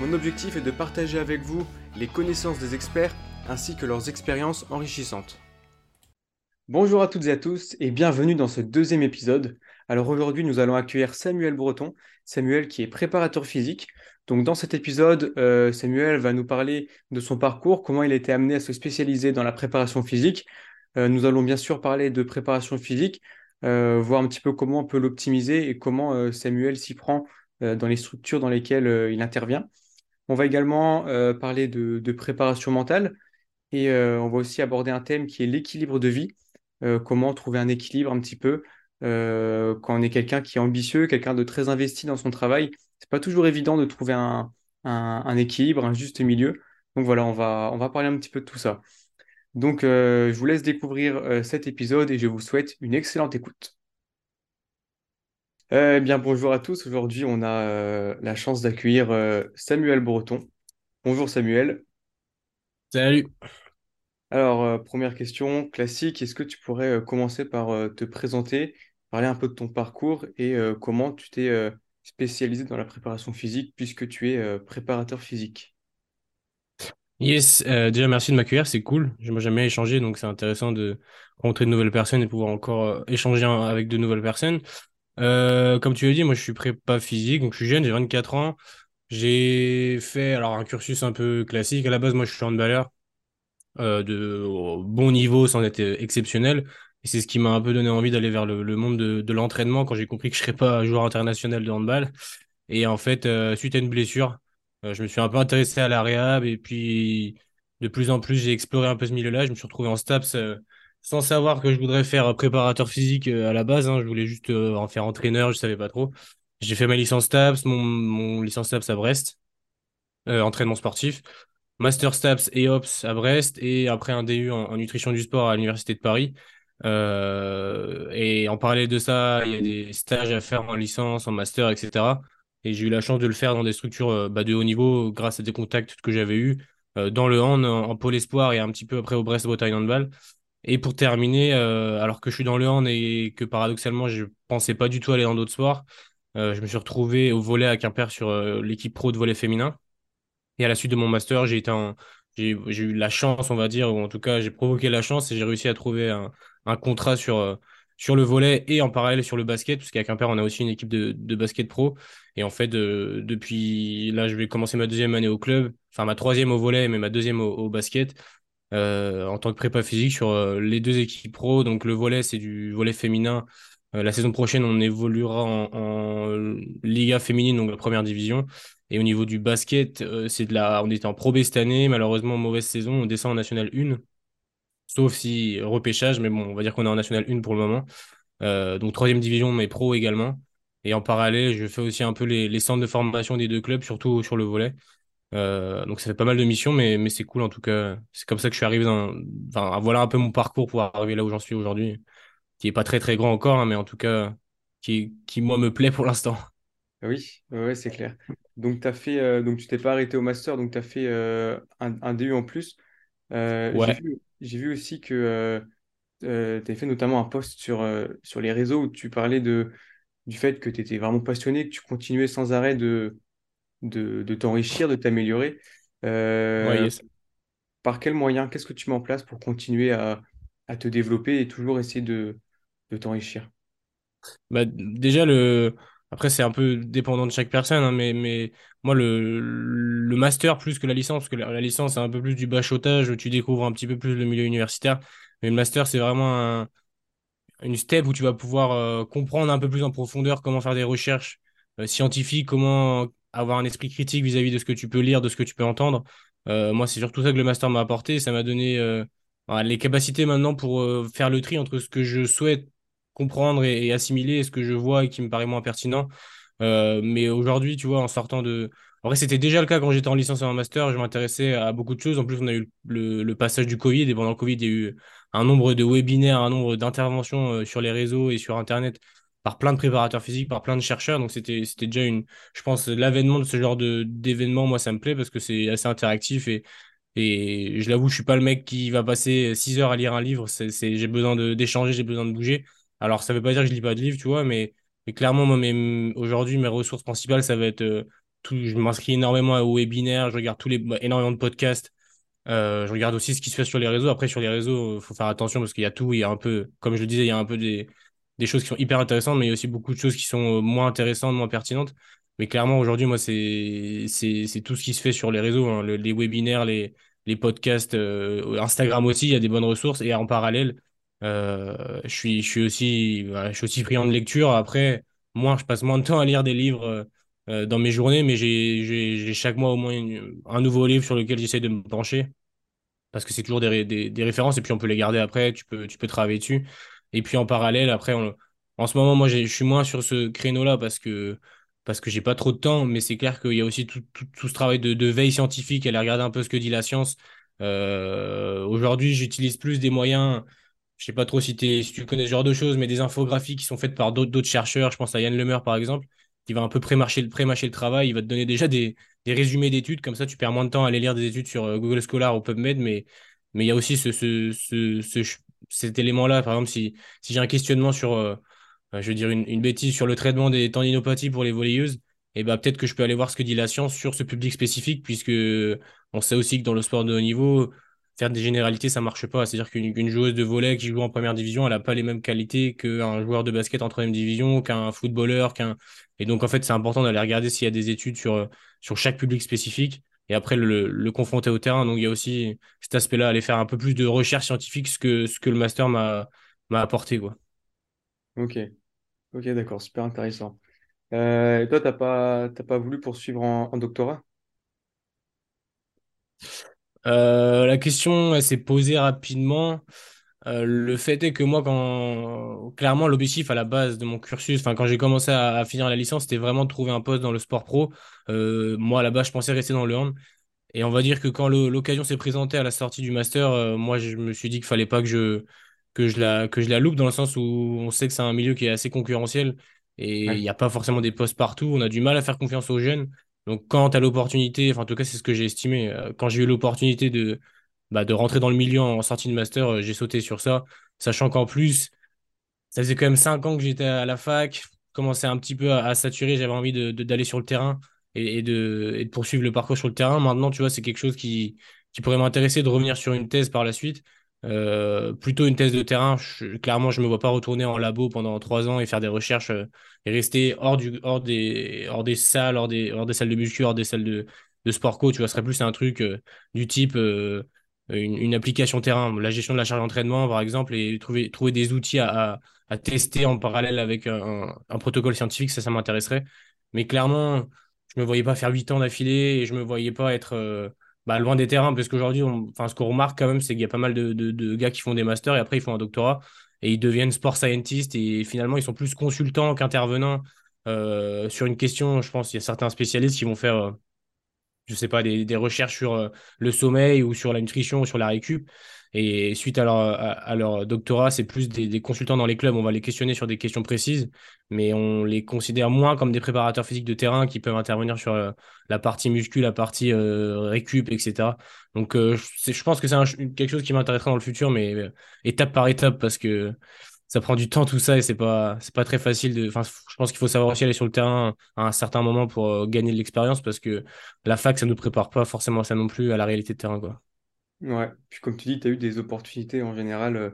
Mon objectif est de partager avec vous les connaissances des experts ainsi que leurs expériences enrichissantes. Bonjour à toutes et à tous et bienvenue dans ce deuxième épisode. Alors aujourd'hui nous allons accueillir Samuel Breton, Samuel qui est préparateur physique. Donc dans cet épisode, euh, Samuel va nous parler de son parcours, comment il a été amené à se spécialiser dans la préparation physique. Euh, nous allons bien sûr parler de préparation physique, euh, voir un petit peu comment on peut l'optimiser et comment Samuel s'y prend dans les structures dans lesquelles il intervient. On va également euh, parler de, préparation mentale et euh, on va aussi aborder un thème qui est l'équilibre de vie. Euh, comment trouver un équilibre un petit peu quand on est quelqu'un qui est ambitieux, quelqu'un de très investi dans son travail. C'est pas toujours évident de trouver un, équilibre, un juste milieu. Donc voilà, on va, on va parler un petit peu de tout ça. Donc je vous laisse découvrir cet épisode et je vous souhaite une excellente écoute. Eh bien, bonjour à tous. Aujourd'hui, on a euh, la chance d'accueillir euh, Samuel Breton. Bonjour Samuel. Salut. Alors, euh, première question classique, est-ce que tu pourrais commencer par te présenter, parler un peu de ton parcours et comment tu t'es spécialisé dans la préparation physique puisque tu es préparateur physique? Yes, déjà merci de m'accueillir, c'est cool. Moi, j'aime bien échanger, donc c'est intéressant de rencontrer de nouvelles personnes et pouvoir encore échanger avec de nouvelles personnes. Euh, comme tu l'as dit, moi je suis prépa physique, donc je suis jeune, j'ai 24 ans. J'ai fait alors un cursus un peu classique. À la base, moi je suis handballeur euh, de bon niveau sans être exceptionnel. Et c'est ce qui m'a un peu donné envie d'aller vers le, monde de, l'entraînement quand j'ai compris que je ne serais pas joueur international de handball. Et en fait, euh, suite à une blessure, je me suis un peu intéressé à la et puis de plus en plus j'ai exploré un peu ce milieu-là. Je me suis retrouvé en STAPS sans savoir que je voudrais faire préparateur physique euh, à la base. Hein, je voulais juste euh, en faire entraîneur, je savais pas trop. J'ai fait ma licence STAPS, mon, mon licence STAPS à Brest, euh, entraînement sportif, master STAPS et OPS à Brest, et après un DU en, nutrition du sport à l'Université de Paris. et en parallèle de ça, il y a des stages à faire en licence, en master, etc. Et j'ai eu la chance de le faire dans des structures bah, de haut niveau grâce à des contacts que j'avais eus dans le hand, en, pôle espoir et un petit peu après au Brest-Bretagne Handball. Et pour terminer, euh, alors que je suis dans le hand et que paradoxalement, je pensais pas du tout aller dans d'autres sports, euh, je me suis retrouvé au volet à Quimper sur euh, l'équipe pro de volet féminin. Et à la suite de mon master, j'ai eu la chance, on va dire, ou en tout cas, j'ai provoqué la chance et j'ai réussi à trouver un, contrat sur, le volet et en parallèle sur le basket, parce qu'à Quimper, on a aussi une équipe de, de basket pro. Et en fait, depuis là, je vais commencer ma deuxième année au club, enfin ma troisième au volet, mais ma deuxième au basket. Euh, en tant que prépa physique sur euh, les deux équipes pro. Donc le volet, c'est du volet féminin. Euh, la saison prochaine, on évoluera en, Liga féminine, donc la première division. Et au niveau du basket, c'est de la, on était en Pro B cette année. Malheureusement, mauvaise saison. On descend en National 1. Sauf si repêchage, mais bon, on va dire qu'on est en National 1 pour le moment. donc troisième division, mais pro également. Et en parallèle, je fais aussi un peu les, les centres de formation des deux clubs, surtout sur le volet. Euh, donc ça fait pas mal de missions, mais, mais c'est cool en tout cas. C'est comme ça que je suis arrivé dans. Enfin, voilà un peu mon parcours pour arriver là où j'en suis aujourd'hui, qui est pas très très grand encore, hein, mais en tout cas qui, qui moi me plaît pour l'instant. Oui, ouais, c'est clair. Donc, as fait, euh, donc tu t'es pas arrêté au master, donc tu as fait euh, un, un, DU en plus. ouais. J'ai vu, vu, aussi que tu as fait notamment un post sur, sur les réseaux où tu parlais de, du fait que tu étais vraiment passionné, que tu continuais sans arrêt de, de, t'enrichir, de t'améliorer. Euh, par quel moyen, qu'est-ce que tu mets en place pour continuer à, te développer et toujours essayer de, t'enrichir? Bah, Déjà, le... après, c'est un peu dépendant de chaque personne, hein, mais, mais moi, le, le master plus que la licence, parce que la, licence, c'est un peu plus du bachotage, où tu découvres un petit peu plus le milieu universitaire. Mais le master, c'est vraiment une step où tu vas pouvoir euh, comprendre un peu plus en profondeur comment faire des recherches euh, scientifiques, comment avoir un esprit critique vis-à-vis de ce que tu peux lire, de ce que tu peux entendre. Euh, moi, c'est surtout ça que le master m'a apporté. Ça m'a donné euh, les capacités maintenant pour euh, faire le tri entre ce que je souhaite comprendre et, assimiler et ce que je vois et qui me paraît moins pertinent. mais aujourd'hui, tu vois, en sortant de, En vrai, c'était déjà le cas quand j'étais en licence et en master. Je m'intéressais à beaucoup de choses. En plus, on a eu le, passage du Covid et pendant le Covid, il y a eu un nombre de webinaires, un nombre d'interventions sur les réseaux et sur Internet par plein de préparateurs physiques, par plein de chercheurs. Donc, c'était, déjà une, je pense, l'avènement de ce genre d'événement, moi, ça me plaît parce que c'est assez interactif et, et je l'avoue, je suis pas le mec qui va passer 6 heures à lire un livre. J'ai besoin d'échanger, j'ai besoin de bouger. Alors, ça veut pas dire que je lis pas de livres, tu vois, mais, mais clairement, moi, aujourd'hui, mes ressources principales, ça va être, euh, tout, je m'inscris énormément aux webinaires, je regarde tous les, bah, énormément de podcasts. Euh, je regarde aussi ce qui se fait sur les réseaux. Après, sur les réseaux, il faut faire attention parce qu'il y a tout. Il y a un peu, comme je le disais, il y a un peu des, des choses qui sont hyper intéressantes, mais il y a aussi beaucoup de choses qui sont euh, moins intéressantes, moins pertinentes. Mais clairement, aujourd'hui, moi, c'est, tout ce qui se fait sur les réseaux, hein. les webinaires, les, les podcasts, euh, Instagram aussi, il y a des bonnes ressources. Et en parallèle, euh, je suis, je suis aussi, je suis aussi friand de lecture. Après, moi, je passe moins de temps à lire des livres dans mes journées, mais j'ai chaque mois au moins un nouveau livre sur lequel j'essaie de me pencher. Parce que c'est toujours des, des, des, références et puis on peut les garder après, tu peux, tu peux travailler dessus. Et puis en parallèle, après, en ce moment, moi, je suis moins sur ce créneau-là parce que parce que j'ai pas trop de temps, mais c'est clair qu'il y a aussi tout, tout, tout ce travail de, de, veille scientifique, aller regarder un peu ce que dit la science. Euh, aujourd'hui, j'utilise plus des moyens, je sais pas trop si, si tu connais ce genre de choses, mais des infographies qui sont faites par d'autres chercheurs, je pense à Yann Lemeur par exemple, qui va un peu pré-mâcher pré le travail, il va te donner déjà des, des résumés d'études, comme ça tu perds moins de temps à aller lire des études sur euh, Google Scholar ou PubMed, mais mais il y a aussi ce, ce, ce, ce cet élément-là, par exemple, si, si j'ai un questionnement sur, euh, je veux dire une, une, bêtise, sur le traitement des tendinopathies pour les volleyeuses, et eh ben peut-être que je peux aller voir ce que dit la science sur ce public spécifique, puisque on sait aussi que dans le sport de haut niveau, faire des généralités, ça marche pas. C'est-à-dire qu'une joueuse de volley qui joue en première division, elle n'a pas les mêmes qualités qu'un joueur de basket en troisième division, qu'un footballeur, qu'un. Et donc, en fait, c'est important d'aller regarder s'il y a des études sur, sur chaque public spécifique et après le, le confronter au terrain. Donc, il y a aussi cet aspect-là, aller faire un peu plus de recherche scientifique, ce que, ce que le master m'a apporté, quoi. Ok, ok, d'accord, super intéressant. Euh, et toi, t'as pas, t'as pas voulu poursuivre en, en doctorat? Euh, la question, s'est posée rapidement. Euh, le fait est que moi, quand clairement l'objectif à la base de mon cursus, enfin quand j'ai commencé à, à, finir la licence, c'était vraiment de trouver un poste dans le sport pro. Euh, moi, à la base, je pensais rester dans le hand. Et on va dire que quand l'occasion s'est présentée à la sortie du master, euh, moi, je me suis dit qu'il fallait pas que je que je la que je la loupe dans le sens où on sait que c'est un milieu qui est assez concurrentiel et il Ouais. n'y a pas forcément des postes partout. On a du mal à faire confiance aux jeunes. Donc, quand tu as l'opportunité, enfin, en tout cas, c'est ce que j'ai estimé, quand j'ai eu l'opportunité de, bah, de rentrer dans le milieu en sortie de master, euh, j'ai sauté sur ça, sachant qu'en plus, ça faisait quand même cinq ans que j'étais à la fac, commençais un petit peu à, saturer, j'avais envie de, de- d'aller sur le terrain et, de, poursuivre le parcours sur le terrain. Maintenant, tu vois, c'est quelque chose qui, qui pourrait m'intéresser de revenir sur une thèse par la suite. Euh, plutôt une thèse de terrain. Clairement, je me vois pas retourner en labo pendant trois ans et faire des recherches euh, et rester hors du, hors des, hors des salles, hors des, salles de muscu, hors des salles de, de sport co. Tu vois, ce serait plus un truc du type une, application terrain, la gestion de la charge d'entraînement, par exemple, et trouver, des outils à, tester en parallèle avec un, protocole scientifique, ça, ça m'intéresserait. Mais clairement, je me voyais pas faire huit ans d'affilée et je me voyais pas être euh, bah, loin des terrains, parce qu'aujourd'hui, enfin, ce qu'on remarque quand même, c'est qu'il y a pas mal de, gars qui font des masters et après ils font un doctorat et ils deviennent sport scientists et finalement ils sont plus consultants qu'intervenants euh, sur une question. Je pense qu'il y a certains spécialistes qui vont faire euh, je sais pas, des, recherches sur euh, le sommeil ou sur la nutrition ou sur la récup. Et suite à leur, doctorat, c'est plus des, consultants dans les clubs. On va les questionner sur des questions précises, mais on les considère moins comme des préparateurs physiques de terrain qui peuvent intervenir sur euh, la partie muscu, la partie euh, récup, etc. Donc, je pense que c'est quelque chose qui m'intéressera dans le futur, mais étape par étape, parce que ça prend du temps tout ça et c'est pas c'est pas très facile de enfin je pense qu'il faut savoir aussi aller sur le terrain à un certain moment pour euh, gagner de l'expérience parce que la fac ça nous prépare pas forcément à ça non plus à la réalité de terrain quoi Ouais. Puis comme tu dis, tu as eu des opportunités en général, euh,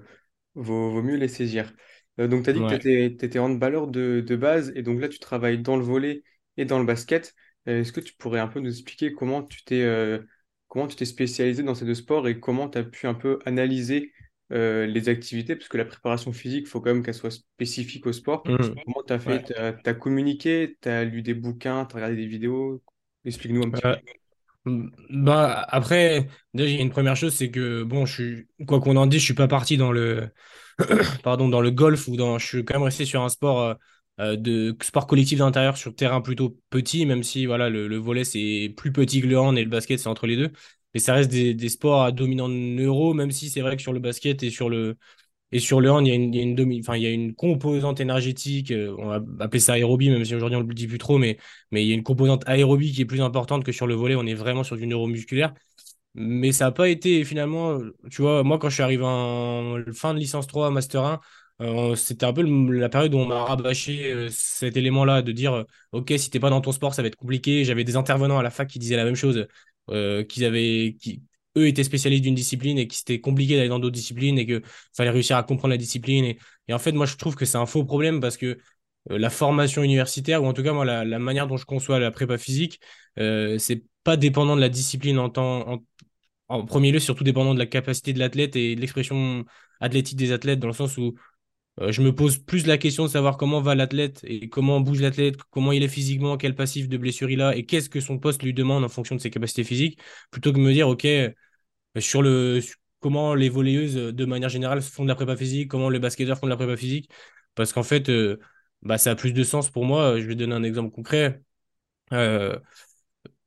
vaut, vaut mieux les saisir. Euh, donc, tu as dit que tu étais, handballeur de, de base et donc là, tu travailles dans le volley et dans le basket. Est-ce que tu pourrais un peu nous expliquer comment tu t'es comment tu t'es spécialisé dans ces deux sports et comment tu as pu un peu analyser euh, les activités? Parce que la préparation physique, il faut quand même qu'elle soit spécifique au sport. Mhm. Comment tu as fait? ouais Tu as, communiqué, tu as lu des bouquins, tu as regardé des vidéos? Explique-nous un petit peu. Euh, bah après déjà il y a une première chose c'est que bon je suis quoi qu'on en dise je suis pas parti dans le pardon dans le golf ou dans je suis quand même resté sur un sport euh, de sport collectif d'intérieur sur terrain plutôt petit, même si voilà, le, le volet c'est plus petit que le hand et le basket c'est entre les deux. Mais ça reste des, sports à dominant neuro, même si c'est vrai que sur le basket et sur le, et sur le hand, il y a une, il y a une, enfin, il y a une composante énergétique, euh, on va appeler ça aérobie, même si aujourd'hui on ne le dit plus trop, mais, mais il y a une composante aérobie qui est plus importante que sur le volet. On est vraiment sur du neuromusculaire. Mais ça n'a pas été finalement, tu vois, moi quand je suis arrivé en fin de licence 3, Master 1, euh, c'était un peu la période où on m'a rabâché euh, cet élément-là de dire, OK, si t'es pas dans ton sport, ça va être compliqué. J'avais des intervenants à la fac qui disaient la même chose, qu'ils avaient, qui, eux étaient spécialistes d'une discipline et que c'était compliqué d'aller dans d'autres disciplines et qu'il fallait réussir à comprendre la discipline. Et, et, en fait, moi, je trouve que c'est un faux problème parce que euh, la formation universitaire, ou en tout cas, moi, la, la manière dont je conçois la prépa physique, euh, c'est pas dépendant de la discipline en temps. En, en premier lieu, surtout dépendant de la capacité de l'athlète et de l'expression athlétique des athlètes, dans le sens où euh, je me pose plus la question de savoir comment va l'athlète et comment bouge l'athlète, comment il est physiquement, quel passif de blessure il a et qu'est-ce que son poste lui demande en fonction de ses capacités physiques, plutôt que de me dire, OK, sur le comment les volleyeuses de manière générale font de la prépa physique, comment les basketteurs font de la prépa physique, parce qu'en fait, euh, bah, ça a plus de sens pour moi. Je vais donner un exemple concret. Euh,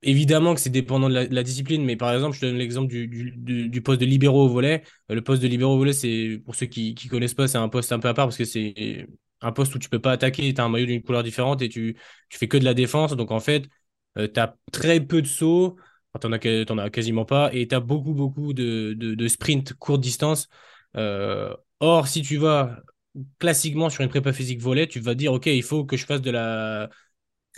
évidemment que c'est dépendant de la, discipline, mais par exemple, je donne l'exemple du, du, poste de libéraux au volet. Euh, le poste de libéraux au volet, c'est pour ceux qui ne connaissent pas, c'est un poste un peu à part parce que c'est un poste où tu peux pas attaquer, tu as un maillot d'une couleur différente et tu, tu fais que de la défense. Donc en fait, tu as très peu de sauts t'en as, as quasiment pas, et tu as beaucoup, beaucoup de, de, sprint courte distance. Euh, or, si tu vas classiquement sur une prépa physique volet, tu vas dire, OK, il faut que je fasse de la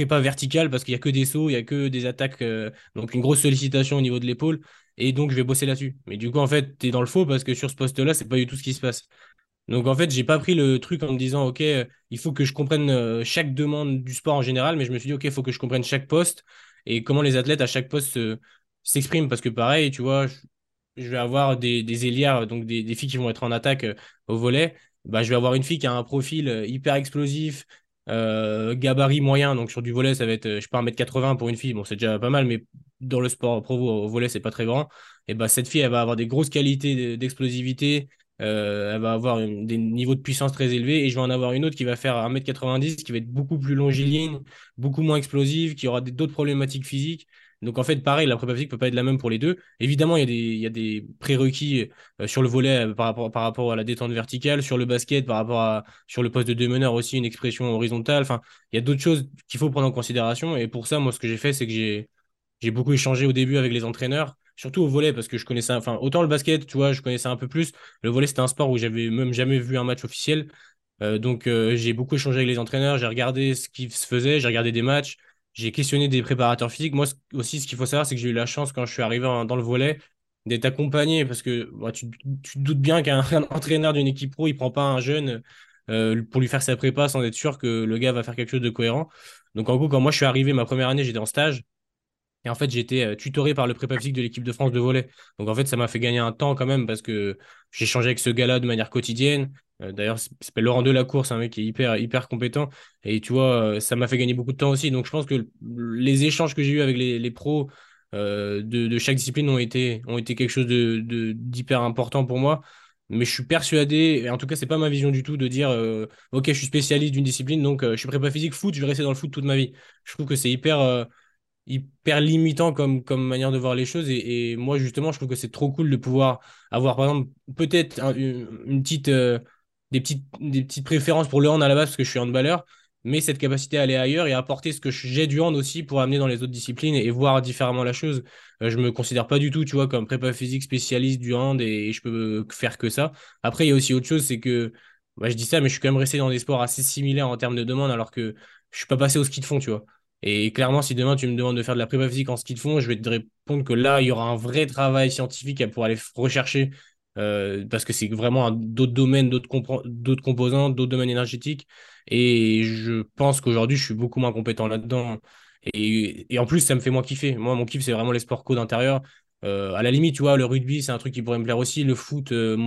prépa verticale parce qu'il n'y a que des sauts, il n'y a que des attaques, euh, donc une grosse sollicitation au niveau de l'épaule, et donc je vais bosser là-dessus. Mais du coup, en fait, tu es dans le faux parce que sur ce poste-là, c'est pas du tout ce qui se passe. Donc en fait, j'ai pas pris le truc en me disant, OK, il faut que je comprenne euh, chaque demande du sport en général, mais je me suis dit, OK, il faut que je comprenne chaque poste et comment les athlètes à chaque poste s'expriment. Parce que pareil, tu vois, je, vais avoir des, des donc des, filles qui vont être en attaque euh, au volet. Bah, je vais avoir une fille qui a un profil euh, hyper explosif, euh, gabarit moyen. Donc sur du volet, ça va être, je sais pas, 1m80 pour une fille. Bon, c'est déjà pas mal, mais dans le sport pro au volet, c'est pas très grand. Et bah, cette fille, elle va avoir des grosses qualités d'explosivité. elle va avoir des niveaux de puissance très élevés et je vais en avoir une autre qui va faire 1m90 qui va être beaucoup plus longiligne, beaucoup moins explosive, qui aura d'autres problématiques physiques. Donc en fait, pareil, la prépa physique peut pas être la même pour les deux. Évidemment, il y a des, prérequis euh, sur le volet euh, par, rapport, à la détente verticale, sur le basket, par rapport à sur le poste de deux meneurs aussi, une expression horizontale. Enfin, il y a d'autres choses qu'il faut prendre en considération. Et pour ça, moi, ce que j'ai fait, c'est que j'ai, j'ai beaucoup échangé au début avec les entraîneurs, surtout au volet, parce que je connaissais, enfin, autant le basket, tu vois, je connaissais un peu plus. Le volet, c'était un sport où j'avais même jamais vu un match officiel. Euh, donc, j'ai beaucoup échangé avec les entraîneurs, j'ai regardé ce qui se faisait, j'ai regardé des matchs j'ai questionné des préparateurs physiques. Moi aussi, ce qu'il faut savoir, c'est que j'ai eu la chance quand je suis arrivé dans le volet d'être accompagné parce que bah, tu, te doutes bien qu'un entraîneur d'une équipe pro, il prend pas un jeune euh, pour lui faire sa prépa sans être sûr que le gars va faire quelque chose de cohérent. Donc en gros, quand moi je suis arrivé ma première année, j'étais en stage. Et en fait, été euh, tutoré par le prépa physique de l'équipe de France de volet. Donc en fait, ça m'a fait gagner un temps quand même parce que changé avec ce gars-là de manière quotidienne. Euh, d'ailleurs, il s'appelle Laurent Delacour, c'est un mec qui est hyper, hyper compétent. Et tu vois, euh, ça m'a fait gagner beaucoup de temps aussi. Donc, je pense que les échanges que j'ai eus avec les, pros de, chaque discipline ont été, ont quelque chose d'hyper de, important pour moi. Mais je suis persuadé, et en tout cas, c'est pas ma vision du tout de dire Ok, je suis spécialiste d'une discipline, donc je suis prépa physique foot, je vais rester dans le foot toute ma vie. Je trouve que c'est hyper hyper limitant comme, manière de voir les choses. Et, moi, justement, je trouve que c'est trop cool de pouvoir avoir, par exemple, peut-être une, petite, des petites, des petites préférences pour le hand à la base parce que je suis handballeur, mais cette capacité à aller ailleurs et apporter ce que j'ai du hand aussi pour amener dans les autres disciplines et, voir différemment la chose. Euh, je me considère pas du tout, tu vois, comme prépa physique spécialiste du hand et, je peux faire que ça. Après, il y a aussi autre chose, c'est que bah, je dis ça, mais je suis quand même resté dans des sports assez similaires en termes de demande alors que je suis pas passé au ski de fond, tu vois. Et clairement, si demain tu me demandes de faire de la prépa physique en ski de fond, je vais te répondre que là, il y aura un vrai travail scientifique pour aller rechercher euh, parce que c'est vraiment d'autres domaines, d'autres d'autres composants, d'autres domaines énergétiques. Et je pense qu'aujourd'hui, je suis beaucoup moins compétent là-dedans. Et, et, en plus, ça me fait moins kiffer. Moi, mon kiff, c'est vraiment les sports co d'intérieur. Euh, à la limite, tu vois, le rugby, c'est un truc qui pourrait me plaire aussi. Le foot, euh,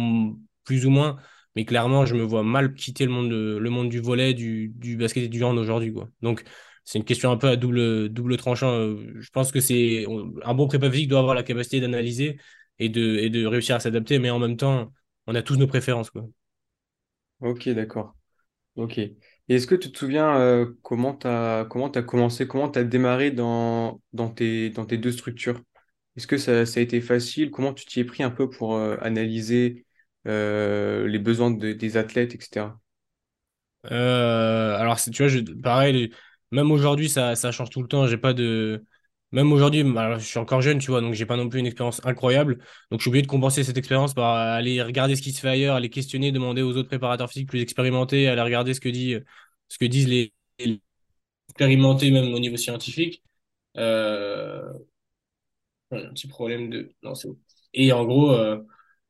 plus ou moins. Mais clairement, je me vois mal quitter le monde, le monde du volet, du, du basket et du hand aujourd'hui. Donc, c'est une question un peu à double, double tranchant. Je pense que c'est un bon prépa physique doit avoir la capacité d'analyser et de, et de réussir à s'adapter, mais en même temps, on a tous nos préférences. Quoi. Ok, d'accord. Ok. Et est-ce que tu te souviens euh, comment tu as, comment t'as commencé, comment tu as démarré dans, dans tes, dans tes deux structures? Est-ce que ça, ça a été facile? Comment tu t'y es pris un peu pour euh, analyser euh, les besoins de- des athlètes, etc. Euh, alors, tu vois, je, pareil, même aujourd'hui, ça, ça change tout le temps. J'ai pas de. Même aujourd'hui, alors, je suis encore jeune, tu vois, donc j'ai pas non plus une expérience incroyable. Donc, je suis obligé de compenser cette expérience par aller regarder ce qui se fait ailleurs, aller questionner, demander aux autres préparateurs physiques plus expérimentés, aller regarder ce que dit, ce que disent les, expérimentés, même au niveau scientifique. Euh, un petit problème de. Non, c'est. Et en gros, euh,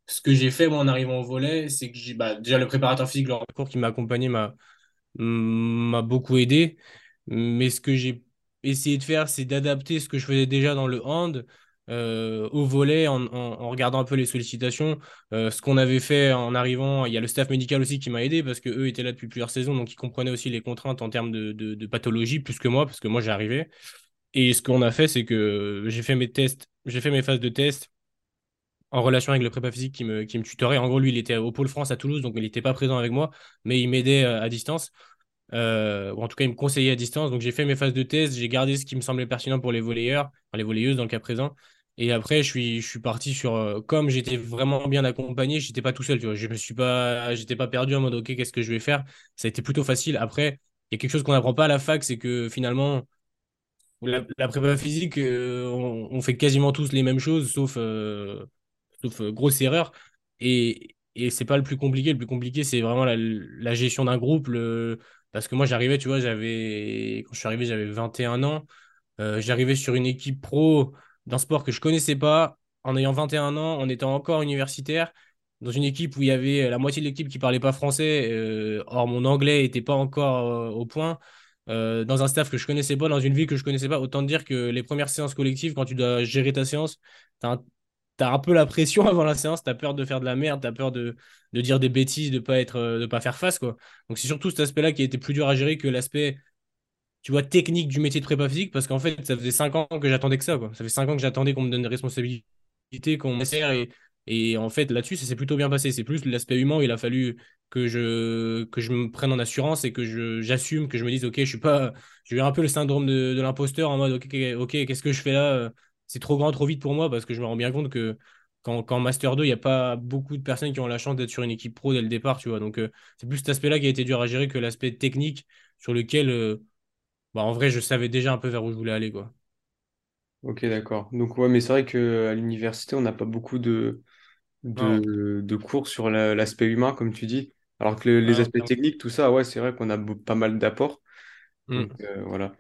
ce que j'ai fait, moi, en arrivant au volet, c'est que j'ai, bah, déjà, le préparateur physique, le cours qui m'a accompagné m'a beaucoup aidé. Mais ce que j'ai essayé de faire, c'est d'adapter ce que je faisais déjà dans le hand euh, au volet en, en- regardant un peu les sollicitations. Euh, ce qu'on avait fait en arrivant, il y a le staff médical aussi qui m'a aidé parce que eux étaient là depuis plusieurs saisons, donc ils comprenaient aussi les contraintes en termes de, de, pathologie plus que moi, parce que moi arrivé. Et ce qu'on a fait, c'est que j'ai fait mes tests, j'ai fait mes phases de test en relation avec le prépa physique qui me, qui me tutorait. En gros, lui, il était au Pôle France à Toulouse, donc il n'était pas présent avec moi, mais il m'aidait euh, à distance. Euh, ou en tout cas, il me conseillait à distance. Donc, j'ai fait mes phases de test, j'ai gardé ce qui me semblait pertinent pour les volleyeurs, les volleyeuses dans le cas présent. Et après, je suis, je suis parti sur. euh, comme j'étais vraiment bien accompagné, j'étais pas tout seul, tu vois. Je me suis pas, j'étais pas perdu en mode, OK, qu'est-ce que je vais faire? Ça a été plutôt facile. Après, il y a quelque chose qu'on n'apprend pas à la fac, c'est que finalement, la, prépa physique, euh, on, fait quasiment tous les mêmes choses, sauf, sauf grosse erreur. Et, et c'est pas le plus compliqué. Le plus compliqué, c'est vraiment la, la gestion d'un groupe. Le... Parce que moi, j'arrivais, tu vois, j'avais, quand je suis arrivé, j'avais 21 ans. Euh, j'arrivais sur une équipe pro d'un sport que je connaissais pas, en ayant 21 ans, en étant encore universitaire, dans une équipe où il y avait la moitié de l'équipe qui parlait pas français. euh, or, mon anglais était pas encore euh, au point. Euh, dans un staff que je connaissais pas, dans une ville que je connaissais pas, autant dire que les premières séances collectives, quand tu dois gérer ta séance, t'as un T'as un peu la pression avant la séance, t'as peur de faire de la merde, t'as peur de, dire des bêtises, de pas être, euh, de pas faire face, quoi. Donc c'est surtout cet aspect-là qui a été plus dur à gérer que l'aspect, tu vois, technique du métier de prépa physique, parce qu'en fait, ça faisait cinq ans que j'attendais que ça, quoi. Ça fait cinq ans que j'attendais qu'on me donne des responsabilités, qu'on m'insère, et, et en fait, là-dessus, ça s'est plutôt bien passé. C'est plus l'aspect humain, il a fallu que je, me prenne en assurance et que j'assume, que je me dise, ok, je suis pas, j'ai eu un peu le syndrome de, de l'imposteur en mode, ok, ok, qu'est-ce que je fais là? C'est trop grand, trop vite pour moi, parce que je me rends bien compte que quand, quand Master 2, il n'y a pas beaucoup de personnes qui ont la chance d'être sur une équipe pro dès le départ, tu vois. Donc, euh, c'est plus cet aspect-là qui a été dur à gérer que l'aspect technique sur lequel, euh, bah, en vrai, je savais déjà un peu vers où je voulais aller, quoi. Ok, d'accord. Donc, ouais, mais c'est vrai qu'à l'université, on n'a pas beaucoup de, de, de cours sur la- l'aspect humain, comme tu dis. Alors que le- les non, aspects techniques, tout ça, ouais, c'est vrai qu'on a pas mal d'apports. Donc, Hmm. euh, voilà.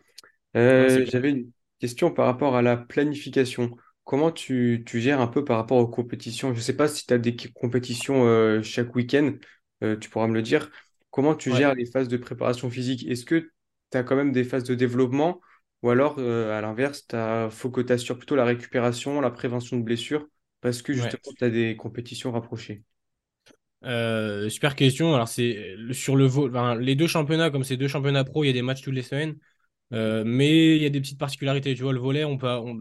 J'avais une question par rapport à la planification. Comment tu, tu gères un peu par rapport aux compétitions? Je ne sais pas si tu as des compétitions euh, chaque week-end, euh, tu pourras me le dire. Comment tu Ouais. gères les phases de préparation physique? Est-ce que tu as quand même des phases de développement ou alors, euh, à l'inverse, il faut que tu assures plutôt la récupération, la prévention de blessures parce que Ouais. justement, tu as des compétitions rapprochées? Euh, super question. Alors, c'est sur le vo- enfin, les deux championnats, comme c'est deux championnats pro, il y a des matchs toutes les semaines. Euh, mais il y a des petites particularités. Tu vois, le volet,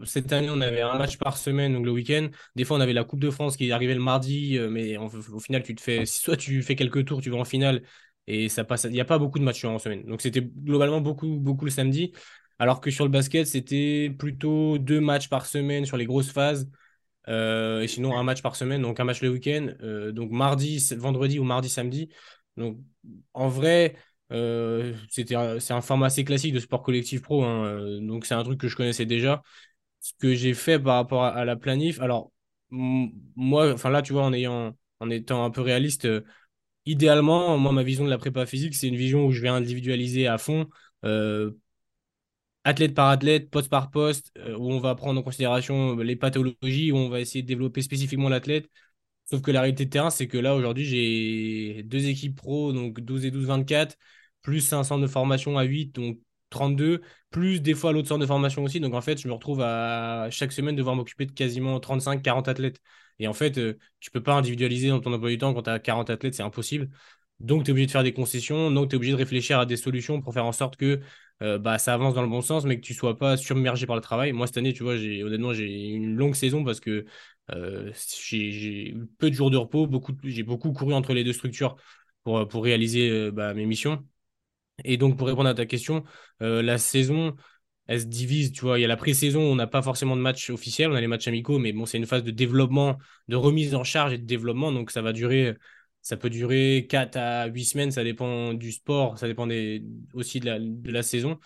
cette année, on avait un match par semaine, donc le week-end. Des fois, on avait la Coupe de France qui arrivait le mardi, euh, mais au final, tu te fais, soit tu fais quelques tours, tu vas en finale, et ça passe. Il n'y a pas beaucoup de matchs en semaine. Donc, c'était globalement beaucoup, beaucoup le samedi. Alors que sur le basket, c'était plutôt deux matchs par semaine sur les grosses phases. Euh, et sinon, un match par semaine, donc un match le week-end. donc mardi, vendredi ou mardi, samedi. Donc en vrai, euh, c'est un format assez classique de sport collectif pro. hein, euh, donc c'est un truc que je connaissais déjà. Ce que j'ai fait par rapport à, la planif, alors moi, enfin là, tu vois, en ayant, en étant un peu réaliste, euh, idéalement, moi, ma vision de la prépa physique, c'est une vision où je vais individualiser à fond. athlète par athlète, poste par poste, où on va prendre en considération les pathologies, où on va essayer de développer spécifiquement l'athlète. Sauf que la réalité de terrain, c'est que là, aujourd'hui, j'ai deux équipes pro, donc 12 et 12, 24, plus un centre de formation à 8, donc 32, plus des fois l'autre centre de formation aussi. Donc en fait, je me retrouve à chaque semaine devoir m'occuper de quasiment 35, 40 athlètes. Et en fait, euh, tu peux pas individualiser dans ton emploi du temps quand tu as 40 athlètes, c'est impossible. Donc tu es obligé de faire des concessions, donc tu es obligé de réfléchir à des solutions pour faire en sorte que euh, bah, ça avance dans le bon sens, mais que tu sois pas submergé par le travail. Moi, cette année, tu vois, honnêtement, j'ai une longue saison parce que euh, j'ai eu peu de jours de repos, beaucoup, j'ai beaucoup couru entre les deux structures pour, pour réaliser euh, bah, mes missions. Et donc, pour répondre à ta question, euh, la saison, elle se divise, tu vois. Il y a la pré-saison, on n'a pas forcément de match officiel, on a les matchs amicaux, mais bon, c'est une phase de développement, de remise en charge et de développement, donc ça va durer, ça peut durer 4 à 8 semaines, ça dépend du sport, ça dépend aussi de la saison.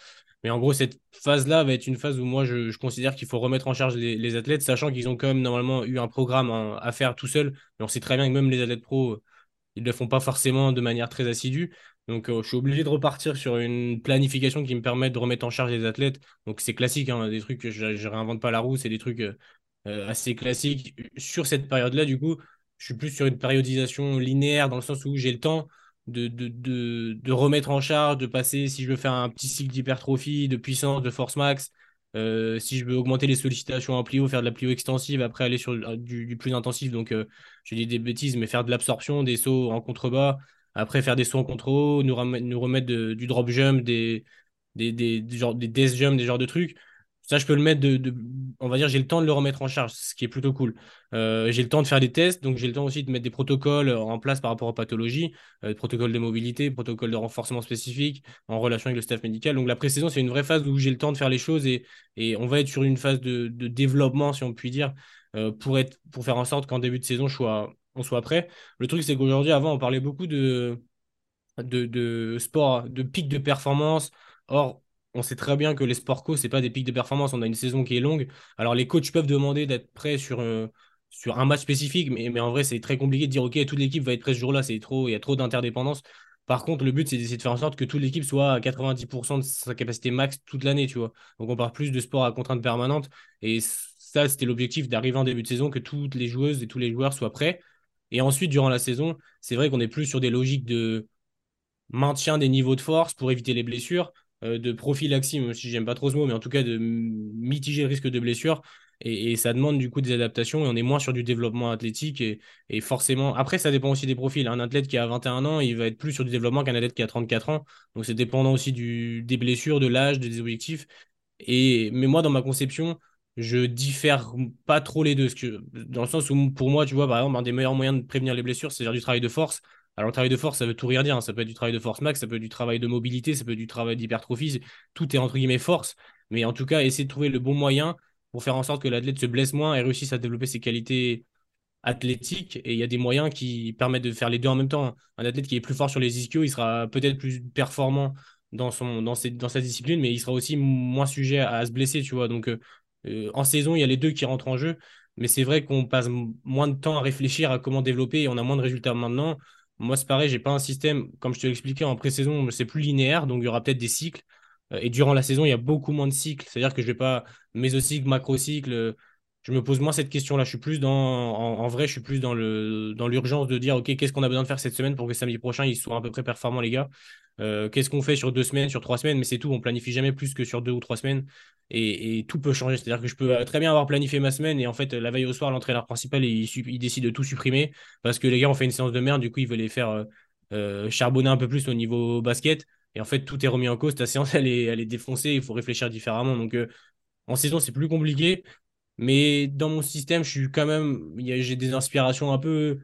Mais en gros, cette phase-là va être une phase où moi, je, considère qu'il faut remettre en charge les, athlètes, sachant qu'ils ont quand même normalement eu un programme hein, à faire tout seul. Mais on sait très bien que même les athlètes pro, ils ne le font pas forcément de manière très assidue. Donc, euh, je suis obligé de repartir sur une planification qui me permet de remettre en charge les athlètes. Donc, c'est classique, hein, des trucs que je ne réinvente pas la roue, c'est des trucs euh, euh, assez classiques. Sur cette période-là, du coup, je suis plus sur une périodisation linéaire dans le sens où j'ai le temps de, de, remettre en charge, de passer, si je veux faire un petit cycle d'hypertrophie, de puissance, de force max, euh, si je veux augmenter les sollicitations en plio, faire de la plio extensive, après aller sur du, du plus intensif, donc euh, je dis des bêtises, mais faire de l'absorption, des sauts en contrebas, après faire des sauts en contre nous, nous remettre du drop jump, des, des, des, des, des death jump, des genres de trucs. Ça, je peux le mettre de, on va dire, j'ai le temps de le remettre en charge, ce qui est plutôt cool. Euh, j'ai le temps de faire des tests, donc j'ai le temps aussi de mettre des protocoles en place par rapport aux pathologies, euh, protocoles de mobilité, protocoles de renforcement spécifique en relation avec le staff médical. Donc la pré-saison, c'est une vraie phase où j'ai le temps de faire les choses et, et on va être sur une phase de, de développement, si on peut dire, euh, pour, être, pour faire en sorte qu'en début de saison, on soit prêt. Le truc, c'est qu'aujourd'hui, avant, on parlait beaucoup de, de, de sport, de pic de performance. Or, on sait très bien que les sports co, c'est pas des pics de performance. On a une saison qui est longue. Alors, les coachs peuvent demander d'être prêts sur, euh, un match spécifique, mais, en vrai, c'est très compliqué de dire, OK, toute l'équipe va être prête ce jour-là. C'est trop, il y a trop d'interdépendance. Par contre, le but, c'est d'essayer de faire en sorte que toute l'équipe soit à 90% de sa capacité max toute l'année, tu vois. Donc, on parle plus de sport à contrainte permanente. Et ça, c'était l'objectif d'arriver en début de saison, que toutes les joueuses et tous les joueurs soient prêts. Et ensuite, durant la saison, c'est vrai qu'on est plus sur des logiques de maintien des niveaux de force pour éviter les blessures. Euh, de prophylaxie, même si j'aime pas trop ce mot, mais en tout cas de mitiger le risque de blessure. Et, ça demande du coup des adaptations et on est moins sur du développement athlétique et, forcément après ça dépend aussi des profils. Un athlète qui a 21 ans il va être plus sur du développement qu'un athlète qui a 34 ans. Donc c'est dépendant aussi des blessures de l'âge des objectifs. Et mais moi dans ma conception je diffère pas trop les deux. Dans le sens où pour moi tu vois par exemple un des meilleurs moyens de prévenir les blessures c'est faire du travail de force alors, le travail de force, ça veut tout rien dire. Hein. Ça peut être du travail de force max, ça peut être du travail de mobilité, ça peut être du travail d'hypertrophie. Tout est entre guillemets force. Mais en tout cas, essayer de trouver le bon moyen pour faire en sorte que l'athlète se blesse moins et réussisse à développer ses qualités athlétiques. Et il y a des moyens qui permettent de faire les deux en même temps. Un athlète qui est plus fort sur les ischios, il sera peut-être plus performant dans, son, dans, dans sa discipline, mais il sera aussi moins sujet à, se blesser, tu vois. Donc, euh, euh, en saison, il y a les deux qui rentrent en jeu. Mais c'est vrai qu'on passe moins de temps à réfléchir à comment développer et on a moins de résultats maintenant. Moi, c'est pareil, j'ai pas un système, comme je te l'expliquais en pré-saison, c'est plus linéaire, donc il y aura peut-être des cycles. Euh, et durant la saison, il y a beaucoup moins de cycles. C'est-à-dire que je vais pas mésocycle, macrocycle. Euh, je me pose moins cette question-là. Je suis plus dans, en, vrai, je suis plus dans l'urgence de dire, ok, qu'est-ce qu'on a besoin de faire cette semaine pour que samedi prochain ils soient à peu près performants les gars? Euh, qu'est-ce qu'on fait sur deux semaines, sur trois semaines, mais c'est tout. On planifie jamais plus que sur deux ou trois semaines. Et, tout peut changer. C'est-à-dire que je peux très bien avoir planifié ma semaine et en fait, la veille au soir, l'entraîneur principal, il, décide de tout supprimer parce que les gars ont fait une séance de merde. Du coup, il veut les faire euh, euh, charbonner un peu plus au niveau basket. Et en fait, tout est remis en cause. Ta séance, elle est, elle est défoncée. Il faut réfléchir différemment. Donc, en saison, c'est plus compliqué. Mais dans mon système, je suis quand même. J'ai des inspirations un peu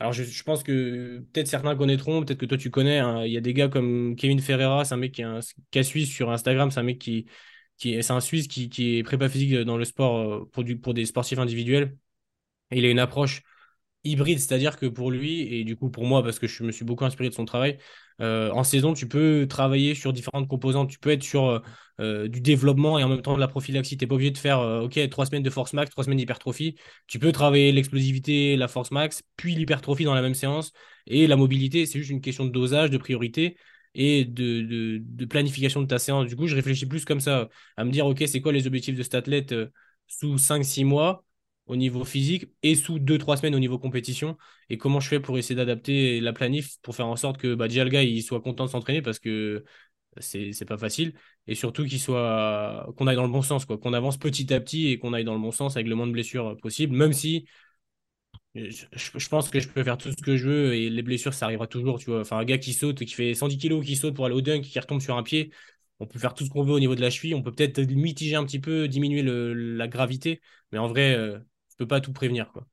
alors, je, pense que peut-être certains connaîtront, peut-être que toi tu connais. Hein. Il y a des gars comme Kevin Ferreira, c'est un mec qui, est un, suisse sur Instagram, c'est un mec qui, qui c'est un Suisse qui, qui est prépa physique dans le sport euh, pour, du, pour des sportifs individuels. Et il a une approche hybride, c'est-à-dire que pour lui, et du coup pour moi, parce que je me suis beaucoup inspiré de son travail, euh, en saison, tu peux travailler sur différentes composantes. Tu peux être sur euh, euh, du développement et en même temps de la prophylaxie. Tu n'es pas obligé de faire trois semaines de force max, trois semaines d'hypertrophie. Tu peux travailler l'explosivité, la force max, puis l'hypertrophie dans la même séance. Et la mobilité, c'est juste une question de dosage, de priorité et de, de, planification de ta séance. Du coup, je réfléchis plus comme ça, à me dire OK, c'est quoi les objectifs de cet athlète sous 5-6 mois? Au niveau physique et sous 2-3 semaines au niveau compétition. Et comment je fais pour essayer d'adapter la planif pour faire en sorte que bah, déjà le gars il soit content de s'entraîner parce que c'est pas facile. Et surtout qu'il soit qu'on aille dans le bon sens quoi. Qu'on avance petit à petit et qu'on aille dans le bon sens avec le moins de blessures possible. Même si je, pense que je peux faire tout ce que je veux et les blessures ça arrivera toujours tu vois. Enfin un gars qui saute qui fait 110 kg qui saute pour aller au dunk qui retombe sur un pied on peut faire tout ce qu'on veut au niveau de la cheville. On peut peut-être mitiger un petit peu diminuer la gravité. Mais en vrai pas tout prévenir. Quoi.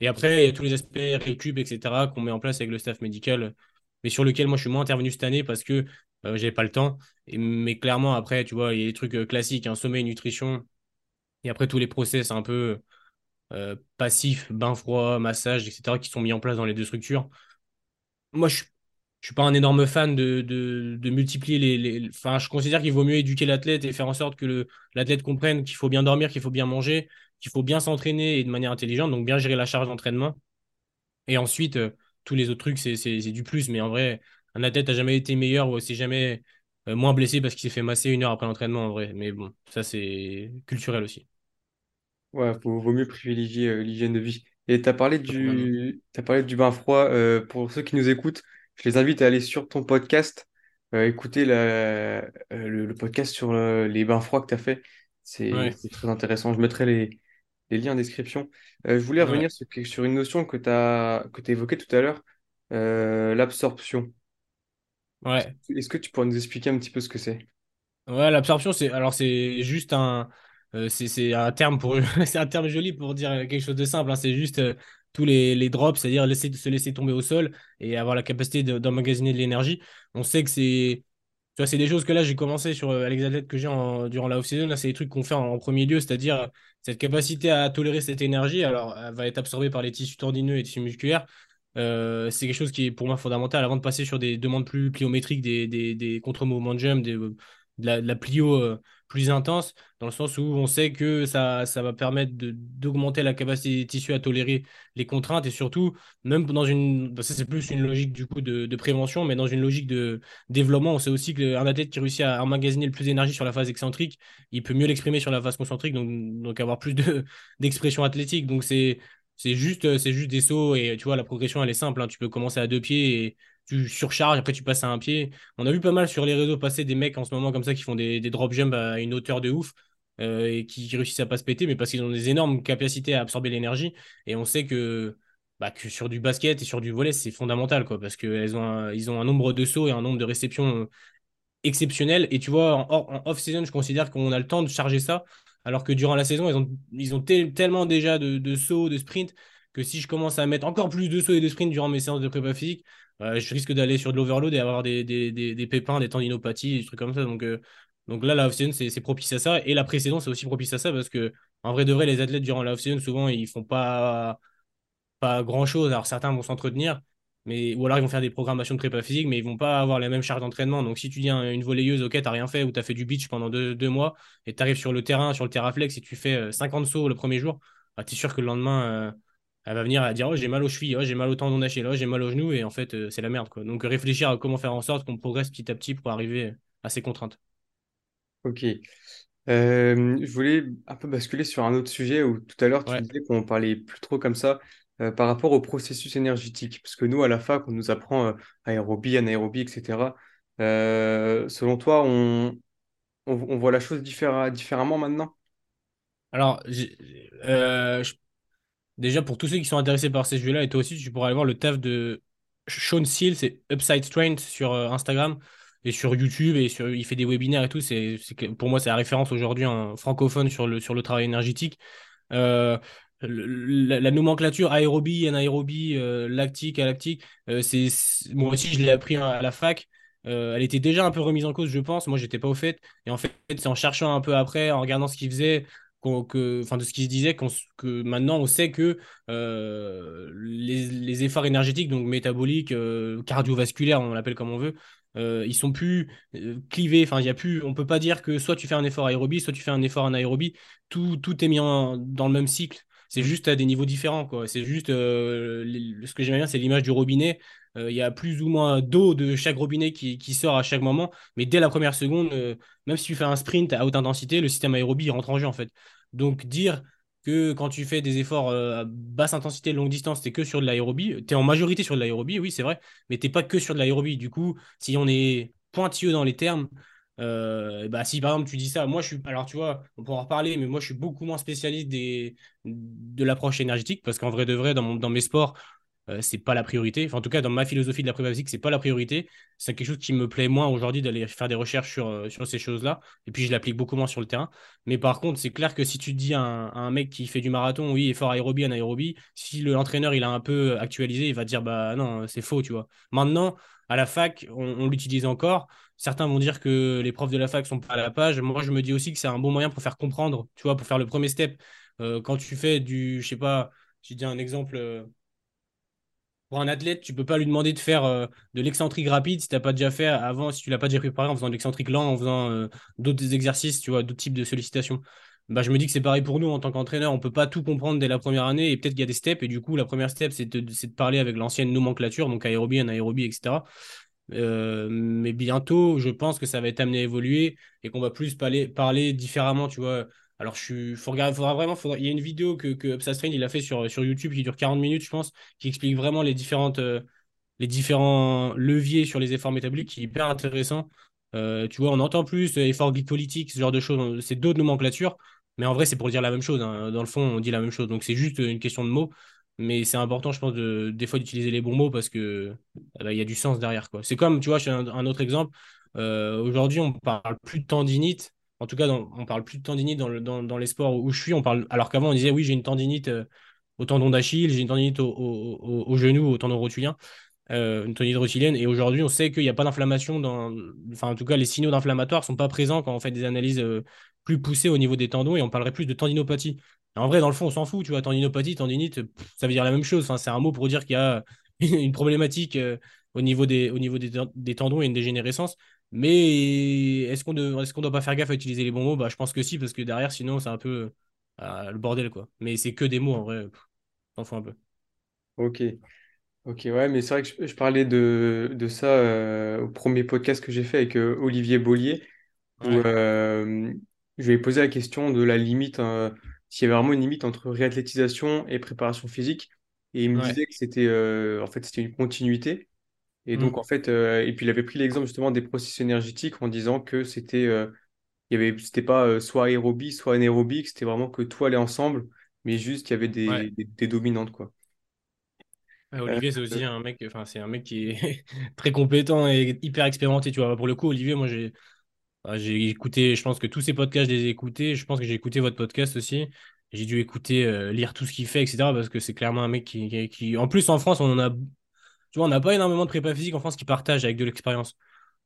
Et après, il tous les aspects récup, etc., qu'on met en place avec le staff médical, mais sur lequel moi je suis moins intervenu cette année parce que euh, j'avais pas le temps. Et, mais clairement, après, tu vois, il y a des trucs euh, classiques, un hein, sommeil, nutrition. Et après, tous les process un peu euh, passifs, bain froid, massage, etc., qui sont mis en place dans les deux structures. Moi, je je suis pas un énorme fan de, de, multiplier les, les, Enfin, je considère qu'il vaut mieux éduquer l'athlète et faire en sorte que l'athlète comprenne qu'il faut bien dormir, qu'il faut bien manger, qu'il faut bien s'entraîner et de manière intelligente, donc bien gérer la charge d'entraînement. Et ensuite, euh, tous les autres trucs, c'est du plus. Mais en vrai, un athlète n'a jamais été meilleur ou s'est jamais euh, moins blessé parce qu'il s'est fait masser une heure après l'entraînement, en vrai. Mais bon, ça, c'est culturel aussi. Ouais, il vaut mieux privilégier euh, l'hygiène de vie. Et tu as parlé du, as parlé du bain froid. pour ceux qui nous écoutent, je les invite à aller sur ton podcast, écouter le, le, podcast sur les bains froids que tu as fait. C'est très intéressant. Je mettrai les, les liens en description. Euh, je voulais revenir sur, sur, une notion que tu as, que évoquée tout à l'heure, euh, l'absorption. Ouais. Est-ce que tu pourrais nous expliquer un petit peu ce que c'est? Ouais, l'absorption, c'est alors c'est juste un euh, c'est un terme pour c'est un terme joli pour dire quelque chose de simple. Hein. C'est juste tous les, les drops, c'est-à-dire laisser, se laisser tomber au sol et avoir la capacité d'emmagasiner de, l'énergie. On sait que c'est tu vois, c'est des choses que là, j'ai commencé sur euh, les que j'ai durant la off-season. C'est des trucs qu'on fait en, premier lieu, c'est-à-dire euh, cette capacité à tolérer cette énergie. Alors, elle va être absorbée par les tissus tendineux et tissus musculaires. Euh, c'est quelque chose qui est pour moi fondamental avant de passer sur des demandes plus pliométriques, des, des, contre-mouvements de jump, des, de la, plio euh, plus intense, dans le sens où on sait que ça, ça va permettre d'augmenter la capacité des tissus à tolérer les contraintes et surtout, même dans une. Ça, c'est plus une logique du coup de, prévention, mais dans une logique de développement, on sait aussi qu'un athlète qui réussit à emmagasiner le plus d'énergie sur la phase excentrique, il peut mieux l'exprimer sur la phase concentrique, donc, donc avoir plus d'expression athlétique. Donc, c'est. C'est juste, juste des sauts et tu vois, la progression, elle est simple. Hein. Tu peux commencer à deux pieds et tu surcharges, après tu passes à un pied. On a vu pas mal sur les réseaux passer des mecs en ce moment comme ça qui font des, des drop jumps à une hauteur de ouf euh, et qui, réussissent à pas se péter, mais parce qu'ils ont des énormes capacités à absorber l'énergie. Et on sait que, bah, que sur du basket et sur du volet, c'est fondamental, quoi, parce qu'ils ont, ils ont un nombre de sauts et un nombre de réceptions euh, exceptionnel. Et tu vois, en, off-season, je considère qu'on a le temps de charger ça, alors que durant la saison, ils ont, ils ont tellement déjà de, de sauts, de sprints, que si je commence à mettre encore plus de sauts et de sprints durant mes séances de prépa physique, je risque d'aller sur de l'overload et avoir des, pépins, des tendinopathies, des trucs comme ça. Donc, euh, là, la off-season, c'est propice à ça. Et la pré-saison, c'est aussi propice à ça parce que, en vrai de vrai, les athlètes durant la off-season, souvent, ils font pas, grand-chose. Alors, certains vont s'entretenir, mais, ou alors ils vont faire des programmations de prépa physique, mais ils vont pas avoir la même charge d'entraînement. Donc, si tu dis une volleyeuse, ok, t'as rien fait, ou tu as fait du beach pendant deux, mois, et tu arrives sur le terrain, sur le terraflex, et tu fais 50 euh, sauts le premier jour, bah, tu sûr que le lendemain, euh, elle va venir à dire oh j'ai mal aux chevilles, oh, j'ai mal au tendon d'Achille, oh, j'ai mal aux genoux et en fait euh, c'est la merde quoi. Donc réfléchir à comment faire en sorte qu'on progresse petit à petit pour arriver à ces contraintes. Ok. Euh, je voulais un peu basculer sur un autre sujet où tout à l'heure tu disais qu'on parlait plus trop comme ça euh, par rapport au processus énergétique. Parce que nous, à la fac, on nous apprend aérobie, anaérobie, etc. selon toi, on, on, voit la chose différemment maintenant? Alors, je Déjà, pour tous ceux qui sont intéressés par ces jeux-là, et toi aussi, tu pourras aller voir le taf de Sean Seal, c'est Upside Strength sur euh, Instagram et sur YouTube, et sur, il fait des webinaires et tout. C'est, pour moi, c'est la référence aujourd'hui en francophone sur le, sur le travail énergétique. Euh, la, nomenclature aérobie, anaérobie, euh, lactique, alactique, c'est, moi aussi, je l'ai appris à la fac. elle était déjà un peu remise en cause, je pense. Moi, j'étais pas au fait. Et en fait, c'est en cherchant un peu après, en regardant ce qu'il faisait, que, enfin, de ce qui se disait, que maintenant on sait que euh, les, efforts énergétiques, donc métaboliques, euh, cardiovasculaires, on l'appelle comme on veut, euh, ils sont plus clivés. Enfin, il y a plus, on peut pas dire que soit tu fais un effort aérobie, soit tu fais un effort anaérobie. Tout, tout est mis dans le même cycle. C'est juste à des niveaux différents. Quoi. C'est juste, ce que j'aime bien, c'est l'image du robinet. Il y a plus ou moins d'eau de chaque robinet qui, qui, sort à chaque moment. Mais dès la première seconde, même si tu fais un sprint à haute intensité, le système aérobie rentre en jeu en fait. Donc dire que quand tu fais des efforts euh, à basse intensité, longue distance, tu es que sur de l'aérobie, tu es en majorité sur de l'aérobie, oui, c'est vrai, mais tu pas que sur de l'aérobie. Du coup, si on est pointilleux dans les termes, euh, bah si par exemple tu dis ça, moi je suis, alors tu vois, on pourra en reparler, mais moi je suis beaucoup moins spécialiste des, de l'approche énergétique parce qu'en vrai de vrai, dans, dans mes sports, euh, c'est pas la priorité. En tout cas, dans ma philosophie de la prépa physique, c'est pas la priorité. C'est quelque chose qui me plaît moins aujourd'hui d'aller faire des recherches sur, euh, sur ces choses-là. Et puis, je l'applique beaucoup moins sur le terrain. Mais par contre, c'est clair que si tu dis à un, mec qui fait du marathon, oui, effort aérobie, anaérobie, si l'entraîneur il a un peu actualisé, il va dire bah non, c'est faux, tu vois. Maintenant, À la fac, on, l'utilise encore. Certains vont dire que les profs de la fac sont pas à la page. Moi, je me dis aussi que c'est un bon moyen pour faire comprendre, tu vois, pour faire le premier step. Euh, quand tu fais du, je sais pas, je dis un exemple. Pour un athlète, tu peux pas lui demander de faire euh, de l'excentrique rapide si tu n'as pas déjà fait avant, si tu l'as pas déjà préparé en faisant de l'excentrique lent, en faisant euh, d'autres exercices, tu vois, d'autres types de sollicitations. Bah, je me dis que c'est pareil pour nous en tant qu'entraîneur, on peut pas tout comprendre dès la première année et peut-être qu'il y a des steps et du coup la première step c'est de, c'est de parler avec l'ancienne nomenclature, donc aérobie, anaérobie, etc. Euh, mais bientôt, je pense que ça va être amené à évoluer et qu'on va plus parler, parler différemment, tu vois. Alors, je il y a une vidéo que, que Upsastrain, il a fait sur, YouTube qui dure 40 minutes, je pense, qui explique vraiment les différentes, euh, les différents leviers sur les efforts métaboliques, qui est hyper intéressant. Euh, tu vois, on entend plus euh, efforts glycolytiques, ce genre de choses, c'est d'autres nomenclatures, mais en vrai, c'est pour dire la même chose. hein. Dans le fond, on dit la même chose. Donc, c'est juste une question de mots. Mais c'est important, je pense, de, des fois d'utiliser les bons mots parce que eh ben, il y a du sens derrière. C'est comme, tu vois, je fais un, autre exemple. Aujourd'hui, on parle plus de tendinite. En tout cas, dans- on parle plus de tendinite dans, le, dans, dans les sports où je suis. On parle, alors qu'avant, on disait, oui, j'ai une tendinite euh, au tendon d'Achille, j'ai une tendinite au, genou, au tendon rotulien, euh, une tendinite rotulienne. Et aujourd'hui, on sait qu'il n'y a pas d'inflammation. Enfin, en tout cas, les signaux d'inflammatoire sont pas présents quand on fait des analyses euh, plus poussées au niveau des tendons et on parlerait plus de tendinopathie. En vrai, dans le fond, on s'en fout, tu vois. Tendinopathie, tendinite, ça veut dire la même chose. C'est un mot pour dire qu'il y a une problématique au niveau des, au niveau des, des tendons et une dégénérescence. Mais est-ce qu'on ne doit pas faire gaffe à utiliser les bons mots? Bah, je pense que si, parce que derrière, sinon, c'est un peu euh, le bordel, quoi. Mais c'est que des mots, en vrai. T'en fous un peu. Ok, ok, ouais, mais c'est vrai que je, je parlais de, de ça euh, au premier podcast que j'ai fait avec euh, Olivier Bollier, où Ouais, je lui ai posé la question de la limite, s'il y avait vraiment une limite entre réathlétisation et préparation physique, et il me ouais. disait que c'était en fait, c'était une continuité. Et donc, Mm. en fait, euh, et puis il avait pris l'exemple justement des processus énergétiques en disant que c'était euh, il y avait, c'était pas euh, soit aérobie, soit anaérobique, c'était vraiment que tout allait ensemble, mais juste il y avait Ouais. des, des, dominantes, quoi. Ouais, Olivier, c'est aussi un mec, enfin, c'est un mec qui est très compétent et hyper expérimenté, tu vois. Pour le coup, Olivier, moi, j'ai bah, j'ai écouté, je pense que tous ces podcasts, je les ai écoutés. Je pense que j'ai écouté votre podcast aussi. J'ai dû écouter, lire tout ce qu'il fait, etc. Parce que c'est clairement un mec qui, qui, qui- En plus, en France, on en a. Tu vois, on n'a pas énormément de prépa physique en France qui partagent avec de l'expérience.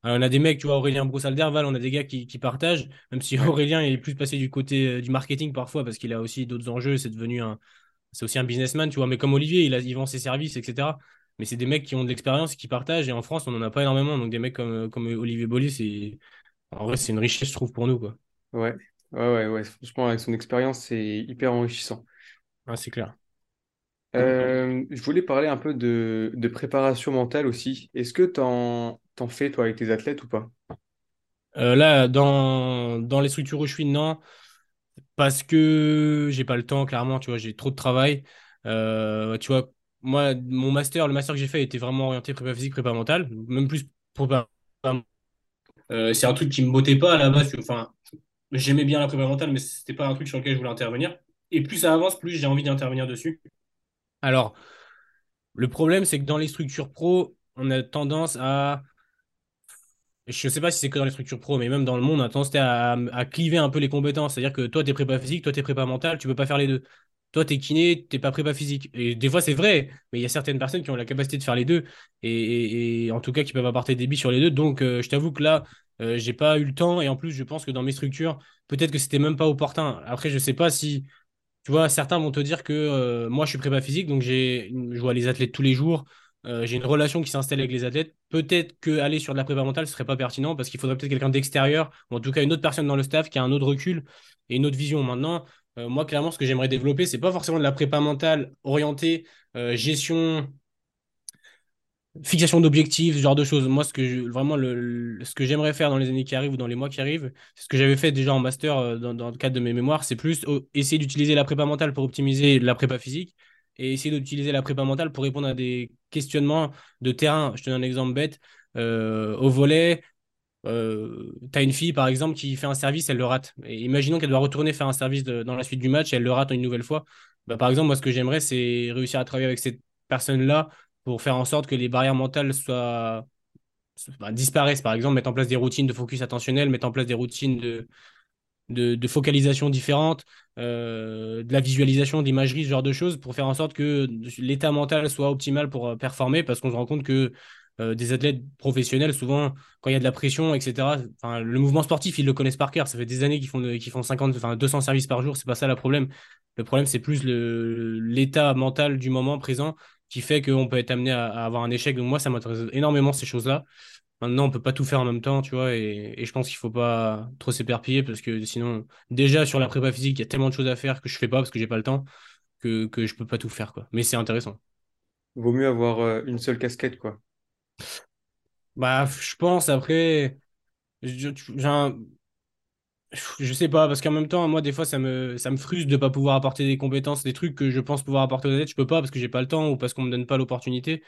Alors, on a des mecs, tu vois, Aurélien Broussal-Derval, on a des gars qui, qui partagent, même si Aurélien est plus passé du côté euh, du marketing parfois, parce qu'il a aussi d'autres enjeux, c'est devenu un, c'est aussi un businessman, tu vois. Mais comme Olivier, il, a, il vend ses services, etc. Mais c'est des mecs qui ont de l'expérience, qui partagent. Et en France, on n'en a pas énormément. Donc des mecs comme, comme Olivier Bollier, c'est en vrai, c'est une richesse, je trouve, pour nous, quoi. ouais, ouais, ouais, ouais. Franchement, avec son expérience, c'est hyper enrichissant. Ah, c'est clair. Euh, je voulais parler un peu de, préparation mentale aussi. Est-ce que t'en, t'en fais, toi, avec tes athlètes ou pas? Euh, là, dans, les structures où je suis, non, parce que j'ai pas le temps, clairement, tu vois, j'ai trop de travail. Euh, tu vois, moi, mon master, le master que j'ai fait était vraiment orienté prépa physique, prépa mentale, même plus prépa. C'est un truc qui me bottait pas à la base. Enfin, j'aimais bien la prépa mentale, mais c'était pas un truc sur lequel je voulais intervenir. Et plus ça avance, plus j'ai envie d'intervenir dessus. Alors, le problème, c'est que dans les structures pro, on a tendance à Je sais pas si c'est que dans les structures pro, mais même dans le monde, on a tendance à, à cliver un peu les compétences. C'est-à-dire que toi, t'es prépa physique, toi, t'es prépa mental, tu peux pas faire les deux. Toi, t'es kiné, t'es pas prépa physique. Et des fois, c'est vrai, mais il y a certaines personnes qui ont la capacité de faire les deux, et, en tout cas, qui peuvent apporter des billes sur les deux. Donc, euh, je t'avoue que là, euh, j'ai pas eu le temps, et en plus, je pense que dans mes structures, peut-être que c'était même pas opportun. Après, je sais pas si tu vois, certains vont te dire que euh, moi, je suis prépa physique, donc j'ai, je vois les athlètes tous les jours. euh, j'ai une relation qui s'installe avec les athlètes. Peut-être que aller sur de la prépa mentale, ce serait pas pertinent parce qu'il faudrait peut-être quelqu'un d'extérieur, ou en tout cas une autre personne dans le staff qui a un autre recul et une autre vision. Maintenant, euh, moi, clairement, ce que j'aimerais développer, c'est pas forcément de la prépa mentale orientée gestion fixation d'objectifs, ce genre de choses. Moi, ce que vraiment le, ce que j'aimerais faire dans les années qui arrivent ou dans les mois qui arrivent, c'est ce que j'avais fait déjà en master euh, dans, le cadre de mes mémoires, c'est plus oh, essayer d'utiliser la prépa mentale pour optimiser la prépa physique et essayer d'utiliser la prépa mentale pour répondre à des questionnements de terrain. Je te donne un exemple bête. Euh, au volet, euh, tu as une fille, par exemple, qui fait un service, elle le rate. Et imaginons qu'elle doit retourner faire un service dans la suite du match et elle le rate une nouvelle fois. Bah, par exemple, moi, ce que j'aimerais, c'est réussir à travailler avec cette personne-là pour faire en sorte que les barrières mentales soient, bah, disparaissent. Par exemple, mettre en place des routines de focus attentionnel, mettre en place des routines de, de, focalisation différentes, euh, de la visualisation, d'imagerie, ce genre de choses, pour faire en sorte que l'état mental soit optimal pour euh, performer, parce qu'on se rend compte que des athlètes professionnels, souvent, quand il y a de la pression, etc., le mouvement sportif, ils le connaissent par cœur. Ça fait des années qu'ils font, font 50, enfin, 200 services par jour. C'est pas ça le problème. Le problème, c'est plus l'état mental du moment présent qui fait qu'on peut être amené à, avoir un échec. Donc, moi, ça m'intéresse énormément ces choses-là. Maintenant, on peut pas tout faire en même temps, tu vois, et, et je pense qu'il faut pas trop s'éperpiller parce que sinon, déjà sur la prépa physique, il y a tellement de choses à faire que je fais pas parce que j'ai pas le temps que, que je peux pas tout faire, quoi. Mais c'est intéressant. Vaut mieux avoir euh, une seule casquette, quoi. Bah, je pense après, je, je sais pas, parce qu'en même temps, moi, des fois, ça me, ça me frustre de pas pouvoir apporter des compétences, des trucs que je pense pouvoir apporter aux athlètes. Je peux pas parce que j'ai pas le temps ou parce qu'on me donne pas l'opportunité.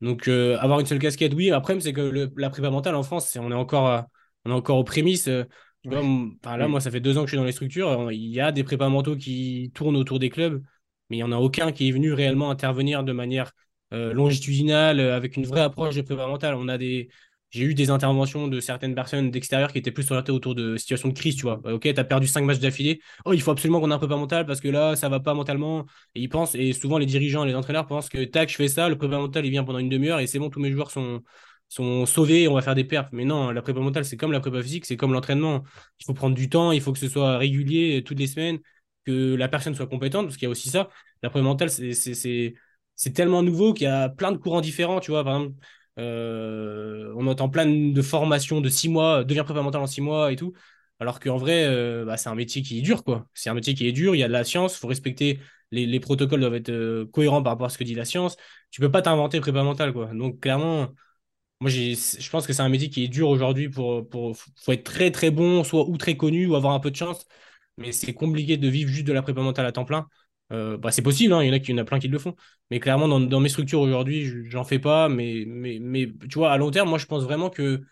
Donc, euh, avoir une seule casquette, oui. Après, c'est que la prépa mentale en France, on est encore, on est encore aux prémices. Euh, là, moi, ça fait deux ans que je suis dans les structures. Il y a des prépas mentaux qui tournent autour des clubs, mais il n'y en a aucun qui est venu réellement intervenir de manière euh, longitudinale, avec une vraie approche de prépa mentale. On a des, j'ai eu des interventions de certaines personnes d'extérieur qui étaient plus orientées autour de situations de crise, tu vois. Ok, tu as perdu cinq matchs d'affilée. Oh, il faut absolument qu'on ait un prépa mental parce que là, ça va pas mentalement. Et ils pensent, et souvent les dirigeants les entraîneurs pensent que tac, je fais ça, le prépa mental, il vient pendant une demi-heure et c'est bon, tous mes joueurs sont, sont sauvés, on va faire des perfs. Mais non, la prépa mentale, c'est comme la prépa physique, c'est comme l'entraînement. Il faut prendre du temps, il faut que ce soit régulier toutes les semaines, que la personne soit compétente, parce qu'il y a aussi ça. La prépa mentale, c'est tellement nouveau qu'il y a plein de courants différents, tu vois. Par exemple, euh, on entend plein de formations de six mois, devient prépa mental en six mois et tout. Alors qu'en vrai, euh, bah, c'est un métier qui est dur, quoi. C'est un métier qui est dur, il y a de la science, il faut respecter, les, protocoles doivent être euh, cohérents par rapport à ce que dit la science. Tu peux pas t'inventer prépa mental, quoi. Donc clairement, moi je pense que c'est un métier qui est dur aujourd'hui pour, pour faut être très très bon, soit ou très connu, ou avoir un peu de chance. Mais c'est compliqué de vivre juste de la prépa mentale à temps plein. Euh, bah, c'est possible, hein, il y en a qui, en a plein qui le font. Mais clairement, dans, mes structures aujourd'hui, j'en fais pas. Mais, mais, mais tu vois, à long terme, moi, je pense vraiment que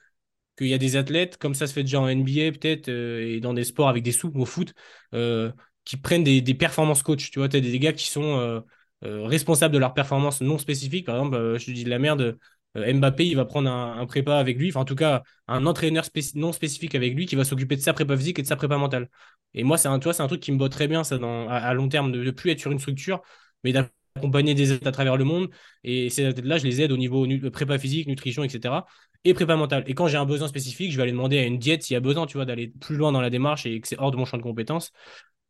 qu'il y a des athlètes, comme ça se fait déjà en NBA peut-être, euh, et dans des sports avec des sous, au foot, euh, qui prennent des, des performances coach. Tu vois, tu as des, gars qui sont responsables de leurs performances non spécifiques. Par exemple, je te dis de la merde, Mbappé, il va prendre un, prépa avec lui, enfin en tout cas un entraîneur non spécifique avec lui qui va s'occuper de sa prépa physique et de sa prépa mentale. Et moi, c'est un, un truc qui me botte très bien ça, à, long terme, de ne plus être sur une structure, mais d'accompagner des athlètes à travers le monde. Et ces athlètes-là, je les aide au niveau prépa physique, nutrition, etc. Et prépa mentale. Et quand j'ai un besoin spécifique, je vais aller demander à une diète s'il y a besoin, tu vois, d'aller plus loin dans la démarche et que c'est hors de mon champ de compétences.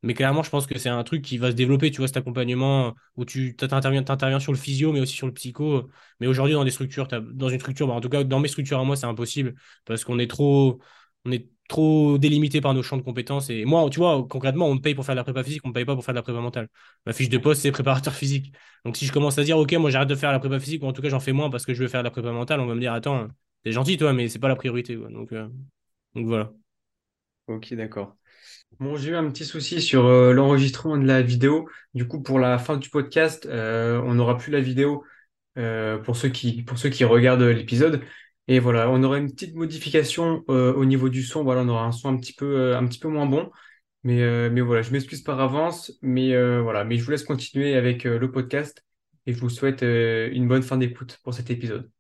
Mais clairement, je pense que c'est un truc qui va se développer, tu vois, cet accompagnement où tu interviens, sur le physio, mais aussi sur le psycho. Mais aujourd'hui, dans des structures, dans une structure, bah, en tout cas, dans mes structures à moi, c'est impossible parce qu'on est trop, on est trop délimité par nos champs de compétences. Et moi, tu vois, concrètement, on me paye pour faire de la prépa physique, on me paye pas pour faire de la prépa mentale. Ma fiche de poste, c'est préparateur physique. Donc si je commence à dire, OK, moi j'arrête de faire la prépa physique, ou en tout cas j'en fais moins parce que je veux faire de la prépa mentale, on va me dire, attends, t'es gentil, toi, mais c'est pas la priorité. Donc, euh, donc voilà. Ok, d'accord. Bon, j'ai eu un petit souci sur euh, l'enregistrement de la vidéo. Du coup, pour la fin du podcast, euh, on n'aura plus la vidéo euh, pour ceux qui, pour ceux qui regardent l'épisode. Et voilà, on aura une petite modification au niveau du son. Voilà, on aura un son un petit peu, un petit peu moins bon. Mais, mais voilà, je m'excuse par avance. Mais voilà, mais je vous laisse continuer avec le podcast et je vous souhaite une bonne fin d'écoute pour cet épisode.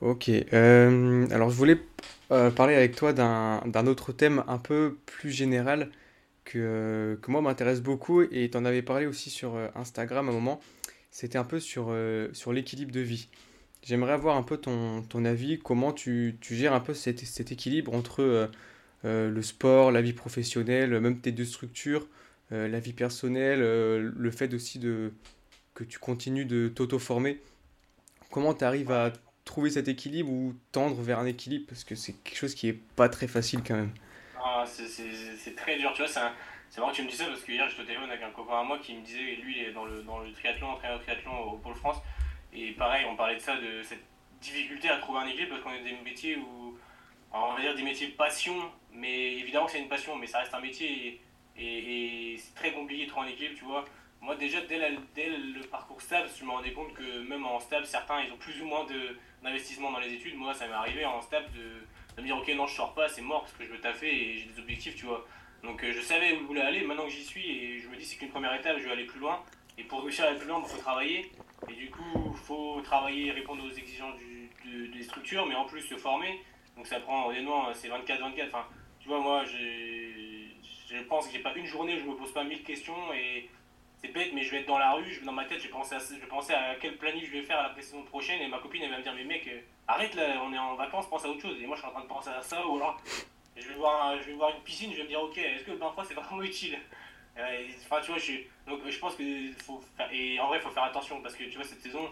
Ok, alors je voulais euh, parler avec toi d'un autre thème un peu plus général que, que moi m'intéresse beaucoup et tu en avais parlé aussi sur euh, Instagram à un moment. C'était un peu sur, euh, sur l'équilibre de vie. J'aimerais avoir un peu ton, ton avis, comment tu, tu, gères un peu cet, cet équilibre entre le sport, la vie professionnelle, même tes deux structures, la vie personnelle, le fait aussi de, que tu continues de t'auto-former. Comment tu arrives à trouver cet équilibre ou tendre vers un équilibre Parce que c'est quelque chose qui est pas très facile quand même. Ah, c'est très dur, tu vois. C'est marrant que tu me dis ça parce que hier j'étais au téléphone avec un copain à moi qui me disait, lui il est dans le, dans le triathlon, entraîneur triathlon au Pôle France. Et pareil, on parlait de ça, de cette difficulté à trouver un équilibre parce qu'on est des métiers où. on va dire des métiers passion, mais évidemment que c'est une passion, mais ça reste un métier et, et c'est très compliqué de trouver un équilibre, tu vois. Moi déjà dès, le parcours STABS, je me rendais compte que même en STABS, certains ils ont plus ou moins de d'investissement dans les études, moi ça m'est arrivé en step de, me dire ok non je sors pas, c'est mort parce que je veux taffer et j'ai des objectifs tu vois. Donc euh, je savais où je voulais aller, maintenant que j'y suis et je me dis c'est qu'une première étape, je vais aller plus loin. Et pour réussir à aller plus loin, il faut travailler. Et du coup, il faut travailler, répondre aux exigences des structures, mais en plus se former. Donc ça prend honnêtement, c'est 24-24. Enfin, tu vois, moi je pense que j'ai pas une journée où je me pose pas mille questions et c'est bête, mais je vais être dans la rue, je, dans ma tête, je vais, penser à, je à quel planning je vais faire la saison prochaine, et ma copine, elle va me dire, mais mec, euh, arrête là, on est en vacances, pense à autre chose. Et moi, je suis en train de penser à ça, ou alors, je vais voir, je vais voir une piscine, je vais me dire, ok, est-ce que le bain froid, c'est vraiment utile? Enfin, tu vois, je, donc, je pense que faut faire, et en vrai, faut faire attention, parce que tu vois, cette saison,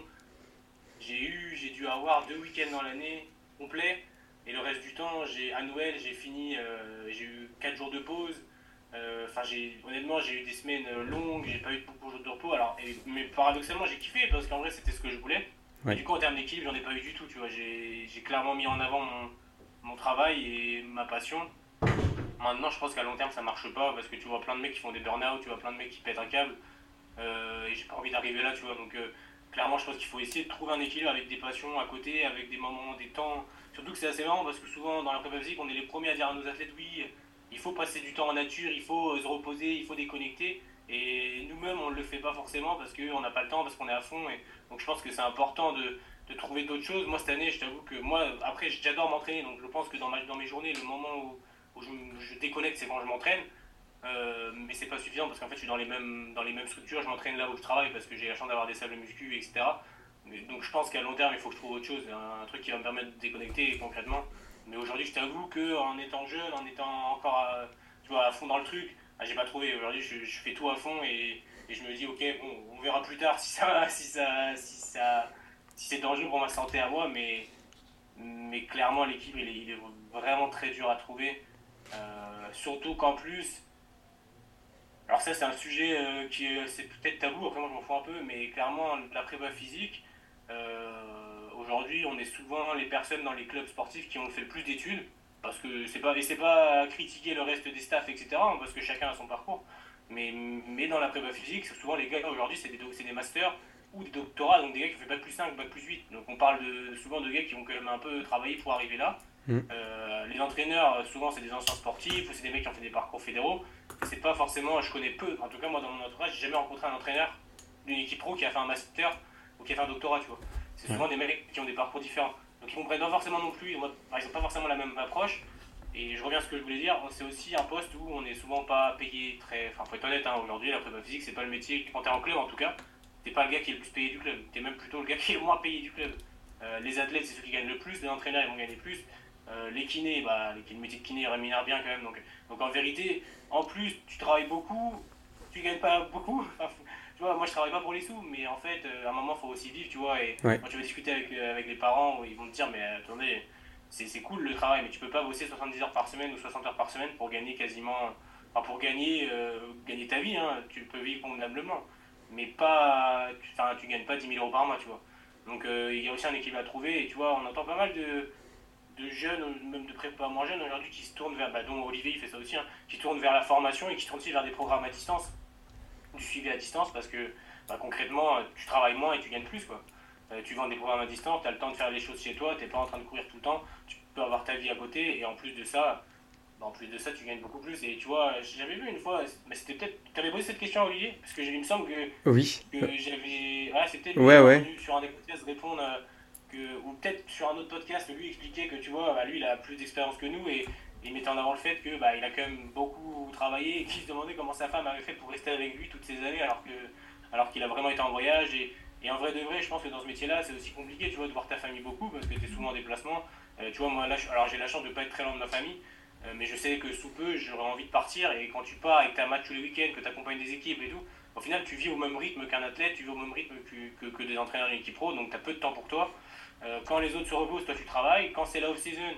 j'ai eu, j'ai dû avoir deux week-ends dans l'année complet, et le reste du temps, j'ai à Noël, j'ai fini, euh, j'ai eu 4 jours de pause. Euh, enfin, honnêtement, j'ai eu des semaines longues, j'ai pas eu beaucoup de jours de repos. Alors, mais paradoxalement, j'ai kiffé parce qu'en vrai, c'était ce que je voulais. du coup, en termes d'équipe, j'en ai pas eu du tout. Tu vois, j'ai clairement mis en avant mon, mon, travail et ma passion. Maintenant, je pense qu'à long terme, ça marche pas parce que tu vois plein de mecs qui font des burn-out, tu vois plein de mecs qui pètent un câble. Euh, et j'ai pas envie d'arriver là, tu vois. Donc, clairement, je pense qu'il faut essayer de trouver un équilibre avec des passions à côté, avec des moments, des temps Surtout que c'est assez marrant parce que souvent dans la prépa physique, on est les premiers à dire à nos athlètes oui, il faut passer du temps en nature, il faut euh, se reposer, il faut déconnecter. Et nous-mêmes, on ne le fait pas forcément parce qu'on n'a pas le temps, parce qu'on est à fond. Et donc je pense que c'est important de, de trouver d'autres choses. Moi, cette année, je t'avoue que moi, après, j'adore m'entraîner. Donc je pense que dans, dans mes journées, le moment où, où je, déconnecte, c'est quand je m'entraîne. Euh, mais c'est pas suffisant parce qu'en fait, je suis dans les mêmes, dans les mêmes structures. Je m'entraîne là où je travaille parce que j'ai la chance d'avoir des salles de muscu, etc donc je pense qu'à long terme, il faut que je trouve autre chose, un, truc qui va me permettre de déconnecter concrètement. Mais aujourd'hui, je t'avoue qu'en étant jeune, en étant encore à, tu vois, à fond dans le truc, ah, j'ai pas trouvé. Aujourd'hui, je, fais tout à fond et, je me dis, ok, bon, on verra plus tard si ça, si ça, si ça, si c'est dangereux pour ma santé à moi, mais, mais clairement, l'équilibre, il, est vraiment très dur à trouver. Euh, surtout qu'en plus, alors ça c'est un sujet euh, qui c'est peut-être tabou, après moi je m'en fous un peu, mais clairement la prépa physique, euh, aujourd'hui, on est souvent les personnes dans les clubs sportifs qui ont fait le plus d'études, parce que c'est pas et c'est pas critiquer le reste des staffs, etc. Hein, parce que chacun a son parcours. Mais, mais dans la prépa physique, souvent les gars aujourd'hui, c'est des, des masters ou des doctorats, donc des gars qui ont fait bac plus 5, bac plus 8. Donc on parle de, souvent de gars qui ont quand même un peu travaillé pour arriver là. Mm. Euh, les entraîneurs, souvent c'est des anciens sportifs ou c'est des mecs qui ont fait des parcours fédéraux. C'est pas forcément, je connais peu, en tout cas moi dans mon entourage, j'ai jamais rencontré un entraîneur d'une équipe pro qui a fait un master ou qui a fait un doctorat, tu vois. C'est souvent des mecs qui ont des parcours différents. Donc ils comprennent pas forcément non plus, ils n'ont pas forcément la même approche. Et je reviens à ce que je voulais dire, c'est aussi un poste où on n'est souvent pas payé très. Enfin, faut être honnête, hein, aujourd'hui, la prépa physique, c'est pas le métier, quand t'es en club en tout cas, t'es pas le gars qui est le plus payé du club, t'es même plutôt le gars qui est le moins payé du club. Euh, les athlètes, c'est ceux qui gagnent le plus, les entraîneurs, ils vont gagner plus. Euh, les kinés, bah, le métier de kiné rémunère bien quand même. Donc, donc en vérité, en plus, tu travailles beaucoup, tu gagnes pas beaucoup tu vois, moi je travaille pas pour les sous, mais en fait, euh, à un moment, il faut aussi vivre, tu vois. Et quand tu vas discuter avec, euh, avec les parents, ils vont te dire, mais attendez, c'est cool le travail, mais tu peux pas bosser 70 heures par semaine ou 60 heures par semaine pour gagner quasiment. Enfin, pour gagner, euh, gagner ta vie, hein, tu peux vivre convenablement, mais pas. Enfin, tu, gagnes pas 10 000 euros par mois, tu vois. Donc il y a aussi un équilibre à trouver, et tu vois, on entend pas mal de, de jeunes, même de prépa moins jeunes aujourd'hui, qui se tournent vers, bah, dont Olivier il fait ça aussi, hein, qui tournent vers la formation et qui se tournent aussi vers des programmes à distance du suivi à distance parce que bah, concrètement, tu travailles moins et tu gagnes plus. Quoi. Euh, tu vends des programmes à distance, tu as le temps de faire les choses chez toi, tu n'es pas en train de courir tout le temps, tu peux avoir ta vie à côté et en plus de ça, bah, en plus de ça, tu gagnes beaucoup plus. Et tu vois, j'avais vu une fois, mais c'était peut-être. Tu avais posé cette question à Olivier Parce que il me semble que. Oui. Que j'avais. Ah, c'était ouais, ouais. sur un des podcasts répondre. Euh, que, ou peut-être sur un autre podcast, lui expliquait que tu vois, bah, lui il a plus d'expérience que nous et il mettait en avant le fait que bah, il a quand même beaucoup travaillé et qu'il se demandait comment sa femme avait fait pour rester avec lui toutes ces années alors que alors qu'il a vraiment été en voyage. Et, en vrai de vrai je pense que dans ce métier là c'est aussi compliqué tu vois de voir ta famille beaucoup parce que tu es souvent en déplacement. Euh, tu vois moi là alors j'ai la chance de pas être très loin de ma famille euh, mais je sais que sous peu j'aurais envie de partir. Et quand tu pars et que match tous les week-ends que tu accompagnes des équipes et tout au final tu vis au même rythme qu'un athlète tu vis au même rythme que, que, que des entraîneurs d'une équipe pro donc tu as peu de temps pour toi. Euh, quand les autres se reposent toi tu travailles. Quand c'est la off-season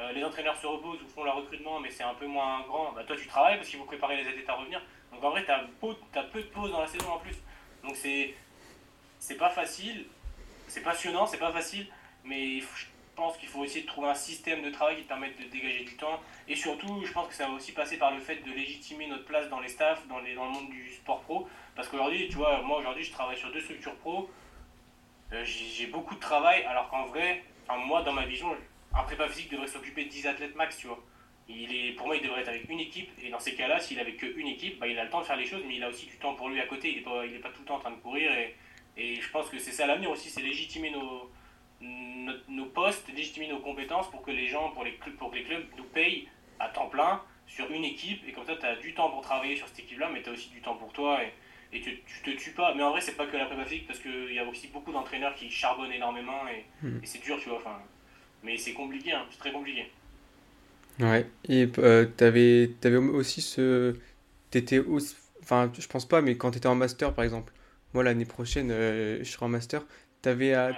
euh, les entraîneurs se reposent ou font leur recrutement, mais c'est un peu moins grand. Bah, toi, tu travailles parce qu'il faut préparer les athlètes à revenir. Donc en vrai, tu as, peu de pauses dans la saison en plus. Donc c'est pas facile, c'est passionnant, c'est pas facile, mais je pense qu'il faut essayer de trouver un système de travail qui te permette de dégager du temps. Et surtout, je pense que ça va aussi passer par le fait de légitimer notre place dans les staffs, dans, le monde du sport pro. Parce qu'aujourd'hui, tu vois, moi aujourd'hui, je travaille sur deux structures pro. Euh, j'ai beaucoup de travail, alors qu'en vrai, moi, dans ma vision, un prépa physique devrait s'occuper de 10 athlètes max, tu vois. Il est, pour moi, il devrait être avec une équipe, et dans ces cas-là, s'il avait qu'une équipe, bah, il a le temps de faire les choses, mais il a aussi du temps pour lui à côté, il n'est pas, pas tout le temps en train de courir, et, et je pense que c'est ça l'avenir aussi, c'est légitimer nos, nos, postes, légitimer nos compétences pour que les gens, pour, les, pour que les clubs nous payent à temps plein sur une équipe, et comme ça, tu as du temps pour travailler sur cette équipe-là, mais tu as aussi du temps pour toi, et, et tu, tu te tues pas. Mais en vrai, c'est pas que la prépa physique parce qu'il y a aussi beaucoup d'entraîneurs qui charbonnent énormément et, Hmm. et c'est dur, tu vois. Enfin, mais c'est compliqué, hein, c'est très compliqué. Ouais. Et euh, t'avais, t'avais aussi ce. T'étais aussi. Enfin, je pense pas, mais quand t'étais en master, par exemple. Moi, l'année prochaine, euh, je serai en master. T'avais à- Ouais.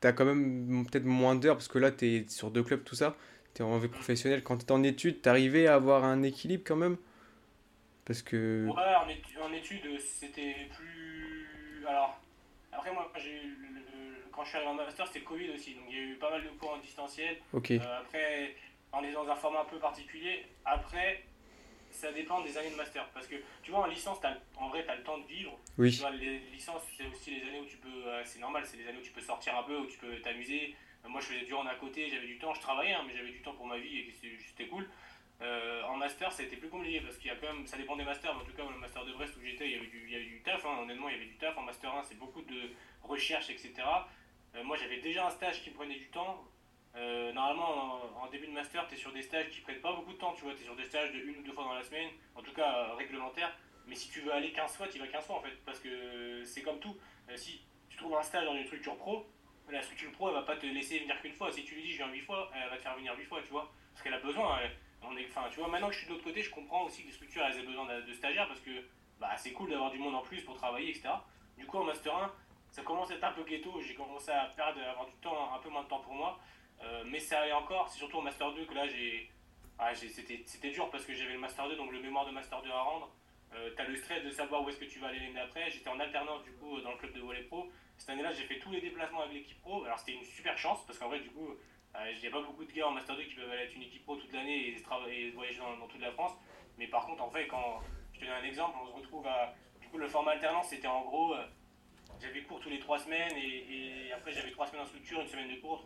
T'as quand même peut-être moins d'heures parce que là, t'es sur deux clubs, tout ça. T'es en vie professionnelle. Quand t'étais en études, t'arrivais à avoir un équilibre quand même? Parce que. Ouais, en, étu- en études, c'était plus. Alors, après, moi, j'ai eu quand je suis arrivé en master, c'était Covid aussi. Donc, il y a eu pas mal de cours en distanciel. Ok. Euh, après, on est dans un format un peu particulier. Après, ça dépend des années de master. Parce que, tu vois, en licence, t'as- en vrai, tu as le temps de vivre. Tu Oui. vois, les licences, c'est aussi les années où tu peux. euh, c'est normal, c'est les années où tu peux sortir un peu, où tu peux t'amuser. Euh, moi, je faisais du hand à côté, j'avais du temps, je travaillais, hein, mais j'avais du temps pour ma vie et c'était cool. Euh, en master, ça a été plus compliqué parce qu'il y a quand même. Ça dépend des masters, mais en tout cas, le master de Brest où j'étais, il y avait du, il y avait du taf. hein, honnêtement, il y avait du taf. En master 1, c'est beaucoup de recherche, etc. Euh, moi, j'avais déjà un stage qui me prenait du temps. Euh, normalement, en, début de master, tu es sur des stages qui prennent pas beaucoup de temps, tu vois, tu es sur des stages de une ou deux fois dans la semaine, en tout cas euh, réglementaires. Mais si tu veux aller 15 fois, tu vas 15 fois en fait, parce que c'est comme tout. Si tu trouves un stage dans une structure pro, la structure pro, elle va pas te laisser venir qu'une fois. Si tu lui dis je viens 8 fois, elle va te faire venir 8 fois, tu vois, parce qu'elle a besoin. tu vois, maintenant que je suis de l'autre côté, je comprends aussi que les structures elles aient besoin de, de stagiaires parce que bah, c'est cool d'avoir du monde en plus pour travailler, etc. Du coup, en Master 1, ça commence à être un peu ghetto. J'ai commencé à perdre, à avoir du temps, un peu moins de temps pour moi. Euh, mais ça allait encore. C'est surtout en Master 2 que là, j'ai. ah, c'était, dur parce que j'avais le Master 2, donc le mémoire de Master 2 à rendre. Euh, t'as le stress de savoir où est-ce que tu vas aller l'année d'après. J'étais en alternance du coup dans le club de volley pro. Cette année-là, j'ai fait tous les déplacements avec l'équipe pro. Alors c'était une super chance parce qu'en vrai, du coup, euh, il n'y a pas beaucoup de gars en Master 2 qui peuvent aller être une équipe pro toute l'année et, et voyager dans, dans toute la France. Mais par contre, en fait, quand je te donne un exemple, on se retrouve à. Du coup, le format alternance, c'était en gros. euh, j'avais cours tous les trois semaines et, et après j'avais trois semaines en structure, une semaine de cours,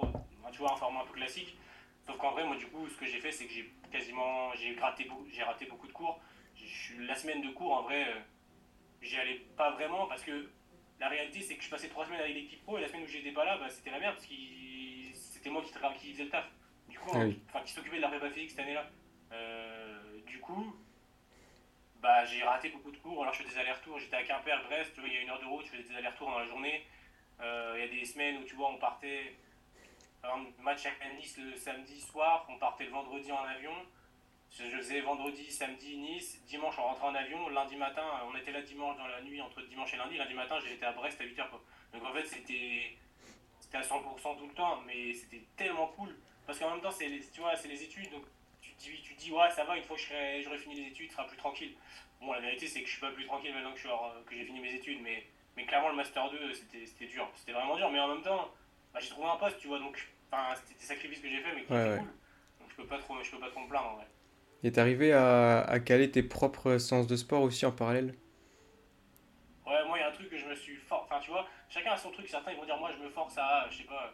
tu vois, un format un peu classique. Sauf qu'en vrai, moi, du coup, ce que j'ai fait, c'est que j'ai quasiment, j'ai raté, j'ai raté beaucoup de cours. La semaine de cours, en vrai, euh, j'y allais pas vraiment parce que la réalité, c'est que je passais trois semaines avec l'équipe pro et la semaine où j'étais pas là, bah, c'était la merde parce que c'était moi qui, qui faisait le taf. Du coup, Ah oui. enfin, qui s'occupait de la prépa physique cette année-là. Euh, du coup, bah, j'ai raté beaucoup de cours. Alors, je fais des allers-retours. J'étais à Quimper, Brest, tu vois, il y a une heure de route, je faisais des allers-retours dans la journée. Euh, Il y a des semaines où, tu vois, on partait, par exemple, match à Nice le samedi soir, on partait le vendredi en avion. Je faisais vendredi, samedi, Nice. Dimanche, on rentrait en avion. Lundi matin, on était là dimanche dans la nuit, entre dimanche et lundi. Lundi matin, j'étais à Brest à 8h. Quoi. Donc en fait, c'était à 100% tout le temps, mais c'était tellement cool. Parce qu'en même temps, c'est les, tu vois, c'est les études. Dis, tu dis, ouais, ça va, une fois que j'aurai fini les études, tu seras plus tranquille. Bon, la vérité, c'est que je suis pas plus tranquille maintenant que hors- que j'ai fini mes études. Mais, mais clairement, le Master 2, c'était c'était dur. C'était vraiment dur. Mais en même temps, bah, j'ai trouvé un poste, tu vois. Donc, c'était des sacrifices que j'ai fait, mais qui Ouais, étaient ouais. cool. Donc je peux pas trop, je peux pas trop me plaindre en vrai. Et t'arrivais à, à caler tes propres séances de sport aussi en parallèle? Ouais, moi, il y a un truc que je me suis fort. Enfin, tu vois, chacun a son truc. Certains, ils vont dire, moi, je me force à, je sais pas,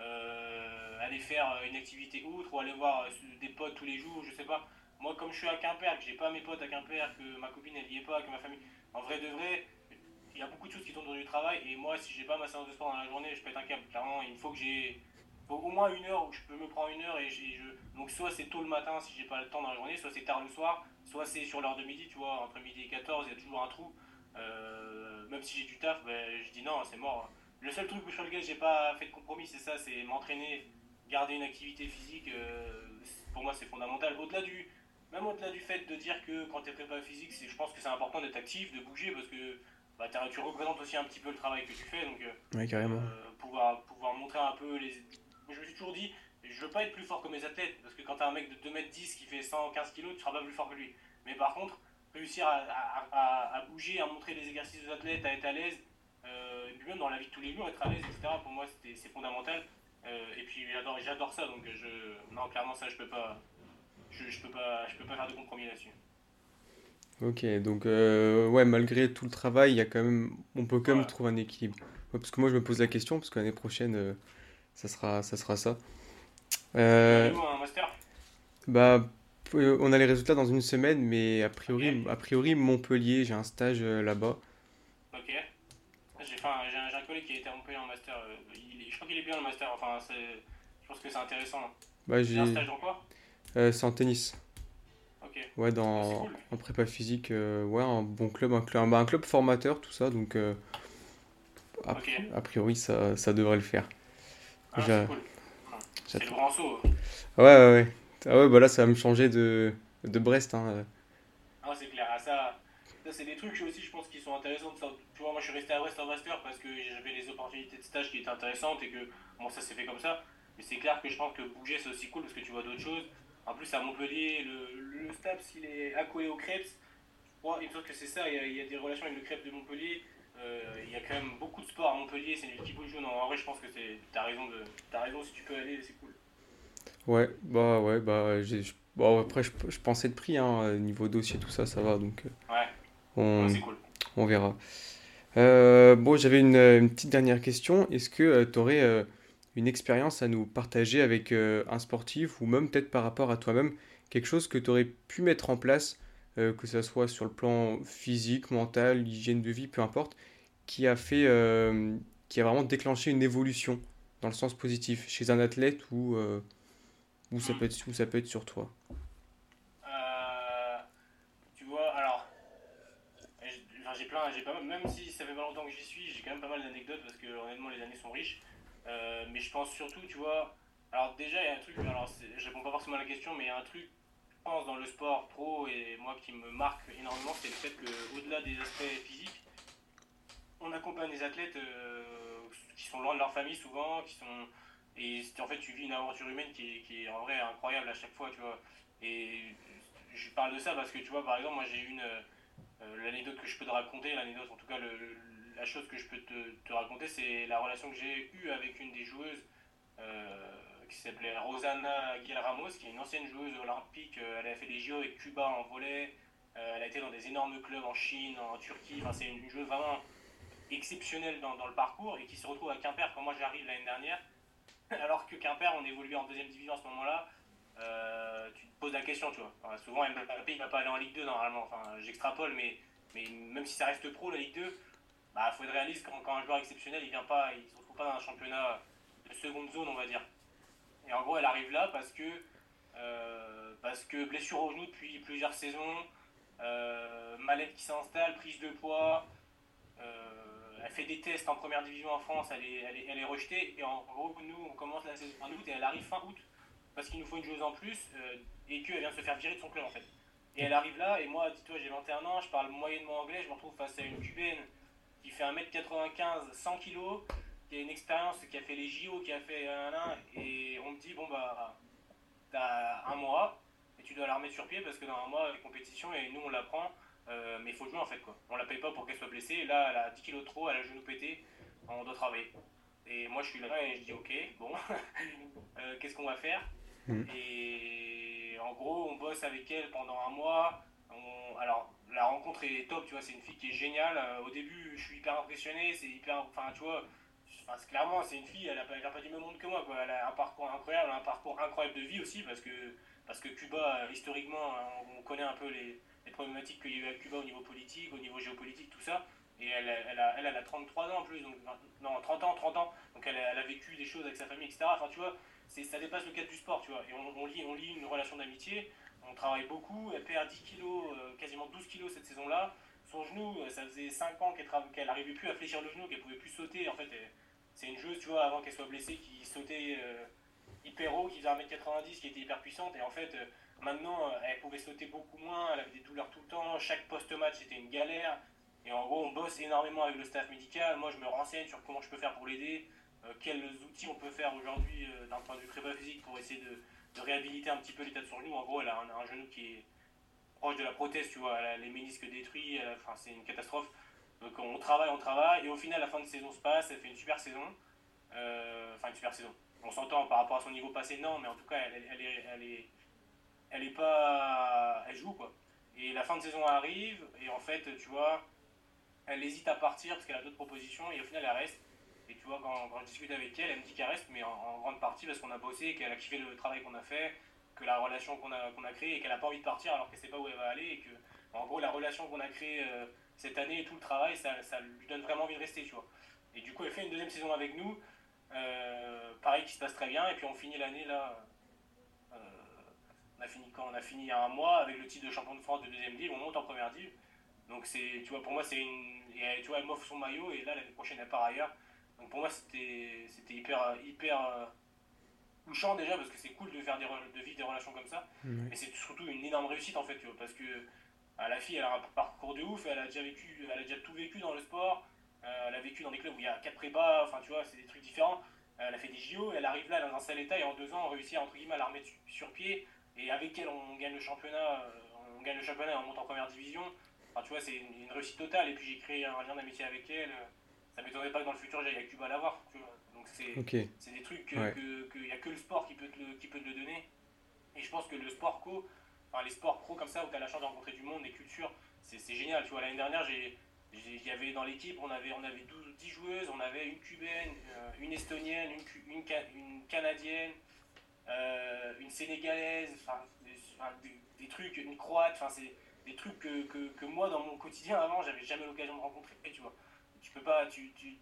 euh, aller faire une activité outre ou aller voir euh, des potes tous les jours, je sais pas. Moi, comme je suis à Quimper, que j'ai pas mes potes à Quimper, que ma copine, elle y est pas, que ma famille. En vrai de vrai, il y a beaucoup de choses qui tournent autour du travail. Et moi, si j'ai pas ma séance de sport dans la journée, je pète un câble. Clairement, il faut que j'ai. au moins une heure où je peux me prendre une heure et je. Donc, soit c'est tôt le matin si j'ai pas le temps dans la journée, soit c'est tard le soir, soit c'est sur l'heure de midi, tu vois, entre midi et 14, il y a toujours un trou. Euh, même si j'ai du taf, ben, je dis non, c'est mort. Le seul truc sur lequel j'ai pas fait de compromis, c'est ça, c'est m'entraîner, garder une activité physique. euh, pour moi, c'est fondamental. Au-delà du, même au-delà du fait de dire que quand tu es prépa physique, je pense que c'est important d'être actif, de bouger, parce que bah, tu représentes aussi un petit peu le travail que tu fais. Donc, euh, Ouais, carrément. euh, pouvoir, pouvoir montrer un peu les. Je me suis toujours dit, je veux pas être plus fort que mes athlètes, parce que quand t'as un mec de 2m10 qui fait 115 kg, tu seras pas plus fort que lui. Mais par contre, réussir à, à- à- à bouger, à montrer les exercices aux athlètes, à être à l'aise, et même dans la vie de tous les jours, être à l'aise, etc., pour moi, c'est fondamental. Euh, et puis j'adore, j'adore ça, donc je. Non, clairement, ça, je peux pas. Je, je peux pas, je peux pas faire de compromis là-dessus. Ok, donc euh, ouais, malgré tout le travail, il y a quand même, on peut quand même trouver un équilibre. Ouais, parce que moi, je me pose la question, parce que l'année prochaine, euh, ça sera, ça sera ça. Euh, Avez-vous un master? bah, on a les résultats dans une semaine, mais a priori, a priori Montpellier, j'ai un stage là-bas. Ok. J'ai un, un collègue qui a été Montpellier en master. euh, il je crois qu'il est bien le master. Enfin, je pense que c'est intéressant. Bah, J'ai j'ai, un stage dans quoi euh, c'est en tennis. Ok. Ouais, dans, en prépa physique, euh, ouais, un bon club, un club, un club formateur, tout ça, donc euh, a, a, priori ça, ça devrait le faire. Ah, c'est cool. C'est le grand saut. Ouais, ouais, ouais. Ah ouais, bah là ça va me changer de, de Brest. Hein. Ah, c'est clair. Ah, ça, ça c'est des trucs aussi, je pense, qui sont intéressants. De tu vois, moi je suis resté à Brest en master parce que j'avais les opportunités de stage qui étaient intéressantes et que, bon, ça s'est fait comme ça. Mais c'est clair que je pense que bouger c'est aussi cool parce que tu vois d'autres choses. En plus, à Montpellier, le, le STAPS, il est accolé au Crêpes. Moi, il me semble que c'est ça, il y, a, des relations avec le Crêpes de Montpellier. Euh, il y a quand même beaucoup de sport à Montpellier, c'est une ville qui bouge. Non, en vrai, je pense que tu as raison, de, as raison, si tu peux aller, c'est cool. Ouais, bah ouais, bah j'ai. Bon, après, je, je, pensais de prix, hein, niveau dossier, tout ça, ça va, donc. Euh, ouais, on, c'est cool. On verra. Euh, bon, j'avais une, petite dernière question. Est-ce que tu aurais une expérience à nous partager avec euh, un sportif ou même peut-être par rapport à toi-même, quelque chose que tu aurais pu mettre en place, euh, que ce soit sur le plan physique, mental, hygiène de vie, peu importe, qui a fait, euh, qui a vraiment déclenché une évolution dans le sens positif chez un athlète ou, ou, ça, peut être, ou ça peut être sur toi Tu vois, alors, j'ai plein, pas même si ça fait pas longtemps que j'y suis, j'ai quand même pas mal d'anecdotes parce que honnêtement les années sont riches. Euh, mais je pense surtout, tu vois, alors déjà, il y a un truc, alors je réponds pas forcément à la question, mais il y a un truc, je pense, dans le sport pro et moi qui me marque énormément, c'est le fait qu'au-delà des aspects physiques, on accompagne des athlètes euh, qui sont loin de leur famille souvent, qui sont. Et en fait, tu vis une aventure humaine qui est, qui est, en vrai incroyable à chaque fois, tu vois. Et je parle de ça parce que, tu vois, par exemple, moi j'ai une. Euh, l'anecdote que je peux te raconter, l'anecdote, en tout cas, le la chose que je peux te, raconter, c'est la relation que j'ai eue avec une des joueuses euh, qui s'appelait Rosana Ramos, qui est une ancienne joueuse olympique. Euh, elle a fait des JO avec Cuba en volet. Elle a été dans des énormes clubs en Chine, en Turquie. C'est une, joueuse vraiment exceptionnelle dans, le parcours et qui se retrouve à Quimper quand moi j'arrive l'année dernière. Alors que Quimper, on évoluait en deuxième division à ce moment-là. Tu te poses la question, tu vois. souvent, Mbappé, il va pas aller en Ligue 2 normalement. Enfin, j'extrapole, mais, mais même si ça reste pro, la Ligue 2, il bah, faut être réaliste quand, un joueur exceptionnel il vient pas, il se retrouve pas dans un championnat de seconde zone, on va dire. Et en gros, elle arrive là parce que euh, parce que blessure au genou depuis plusieurs saisons, euh, mallette qui s'installe, prise de poids. Euh, elle fait des tests en première division en France, elle est, elle est, elle est rejetée. Et en gros, nous, on commence la saison en août et elle arrive fin août parce qu'il nous faut une joueuse en plus et qu'elle vient de se faire virer de son club en fait. Et elle arrive là, et moi, dis-toi, j'ai 21 ans, je parle moyennement anglais, je me retrouve face à une cubaine qui fait 1m95, 100 kg, qui a une expérience, qui a fait les JO, qui a fait un, un, et on me dit, bon bah, t'as un mois, et tu dois la remettre sur pied parce que dans un mois, les compétitions, et nous on la prend, euh, mais il faut jouer en fait quoi. On la paye pas pour qu'elle soit blessée, là elle a 10 kg de trop, elle a le genou pété, on doit travailler. Et moi je suis là et je dis ok, bon, euh, qu'est-ce qu'on va faire? Mm. Et en gros, on bosse avec elle pendant un mois. alors, la rencontre est top, tu vois, c'est une fille qui est géniale. Euh, au début, je suis hyper impressionné, c'est hyper. Enfin, tu vois, clairement, c'est une fille, elle a, pas, pas du même monde que moi, quoi. Elle a un parcours incroyable, un parcours incroyable de vie aussi, parce que, parce que Cuba, euh, historiquement, hein, on, connaît un peu les, problématiques qu'il y a eu à Cuba au niveau politique, au niveau géopolitique, tout ça. Et elle, elle, a, elle, a 33 ans en plus, donc, non, 30 ans, 30 ans. Donc elle, elle, a vécu des choses avec sa famille, etc. Enfin, tu vois, ça dépasse le cadre du sport, tu vois. Et on, lit, on lit une relation d'amitié on travaille beaucoup. Elle perd 10 kilos, euh, quasiment 12 kilos cette saison-là. Son genou, euh, ça faisait 5 ans qu'elle n'arrivait plus à fléchir le genou, qu'elle pouvait plus sauter. En fait, c'est une joueuse, tu vois, avant qu'elle soit blessée, qui sautait euh, hyper haut, qui faisait 1m90, qui était hyper puissante. Et en fait, maintenant, elle pouvait sauter beaucoup moins, elle avait des douleurs tout le temps. Chaque post-match, c'était une galère. Et en gros, on bosse énormément avec le staff médical. Moi, je me renseigne sur comment je peux faire pour l'aider, quels outils on peut faire aujourd'hui d'un point de vue prépa physique pour essayer de, de réhabiliter un petit peu l'état de son genou? En gros, elle a un, genou qui est proche de la prothèse, tu vois, elle a les ménisques détruits, enfin, c'est une catastrophe. Donc on travaille, on travaille, et au final, la fin de saison se passe, elle fait une super saison. Euh, enfin, une super saison. On s'entend par rapport à son niveau passé, non, mais en tout cas, elle, elle, est, elle, est, elle est pas. Elle joue, quoi. Et la fin de saison arrive, et en fait, tu vois, elle hésite à partir parce qu'elle a d'autres propositions, et au final, elle reste. Et tu vois, quand, je discute avec elle, elle me dit qu'elle reste, mais en, grande partie parce qu'on a bossé, qu'elle a kiffé le travail qu'on a fait, que la relation qu'on a, qu'on a créée et qu'elle n'a pas envie de partir alors qu'elle ne sait pas où elle va aller. Et que, en gros, la relation qu'on a créée euh, cette année et tout le travail, ça, ça, lui donne vraiment envie de rester, tu vois. Et du coup, elle fait une deuxième saison avec nous, euh, pareil qui se passe très bien, et puis on finit l'année là. Euh, On a fini quand On a fini il y a un mois avec le titre de champion de France de deuxième div, on monte en première div. Donc tu vois, pour moi c'est une, et, tu vois, elle m'offre son maillot et là l'année prochaine elle part ailleurs. Donc pour moi c'était, hyper, hyper euh, touchant déjà parce que c'est cool de faire des, de vivre des relations comme ça. Mais c'est surtout une énorme réussite en fait, tu vois, parce que bah, la fille elle a un parcours de ouf, elle a déjà vécu, elle a déjà tout vécu dans le sport. Euh, elle a vécu dans des clubs où il y a quatre prépas, enfin tu vois, c'est des trucs différents. Euh, elle a fait des JO, elle arrive là, dans un sale état et en deux ans on réussit entre guillemets à la remettre sur pied. Et avec elle on gagne le championnat, on gagne le championnat et on monte en première division. Enfin, tu vois, c'est une, réussite totale. Et puis j'ai créé un lien d'amitié avec elle. Ça m'étonnerait pas que dans le futur j'aille à Cuba la voir. Donc c'est des trucs qu'il que, n'y a que le sport qui peut, te le, qui peut te le donner. Et je pense que le sport co, enfin les sports pro comme ça où tu as la chance de rencontrer du monde, des cultures, c'est génial. Tu vois, l'année dernière, j'ai il y avait dans l'équipe, on avait, on avait 12, 10 joueuses, on avait une cubaine, euh, une estonienne, une, une, une canadienne, euh, une sénégalaise, enfin, des, des, trucs, une croate, enfin, c'est des trucs que, que, que, moi dans mon quotidien avant j'avais jamais l'occasion de rencontrer tu vois tu peux pas tu, tu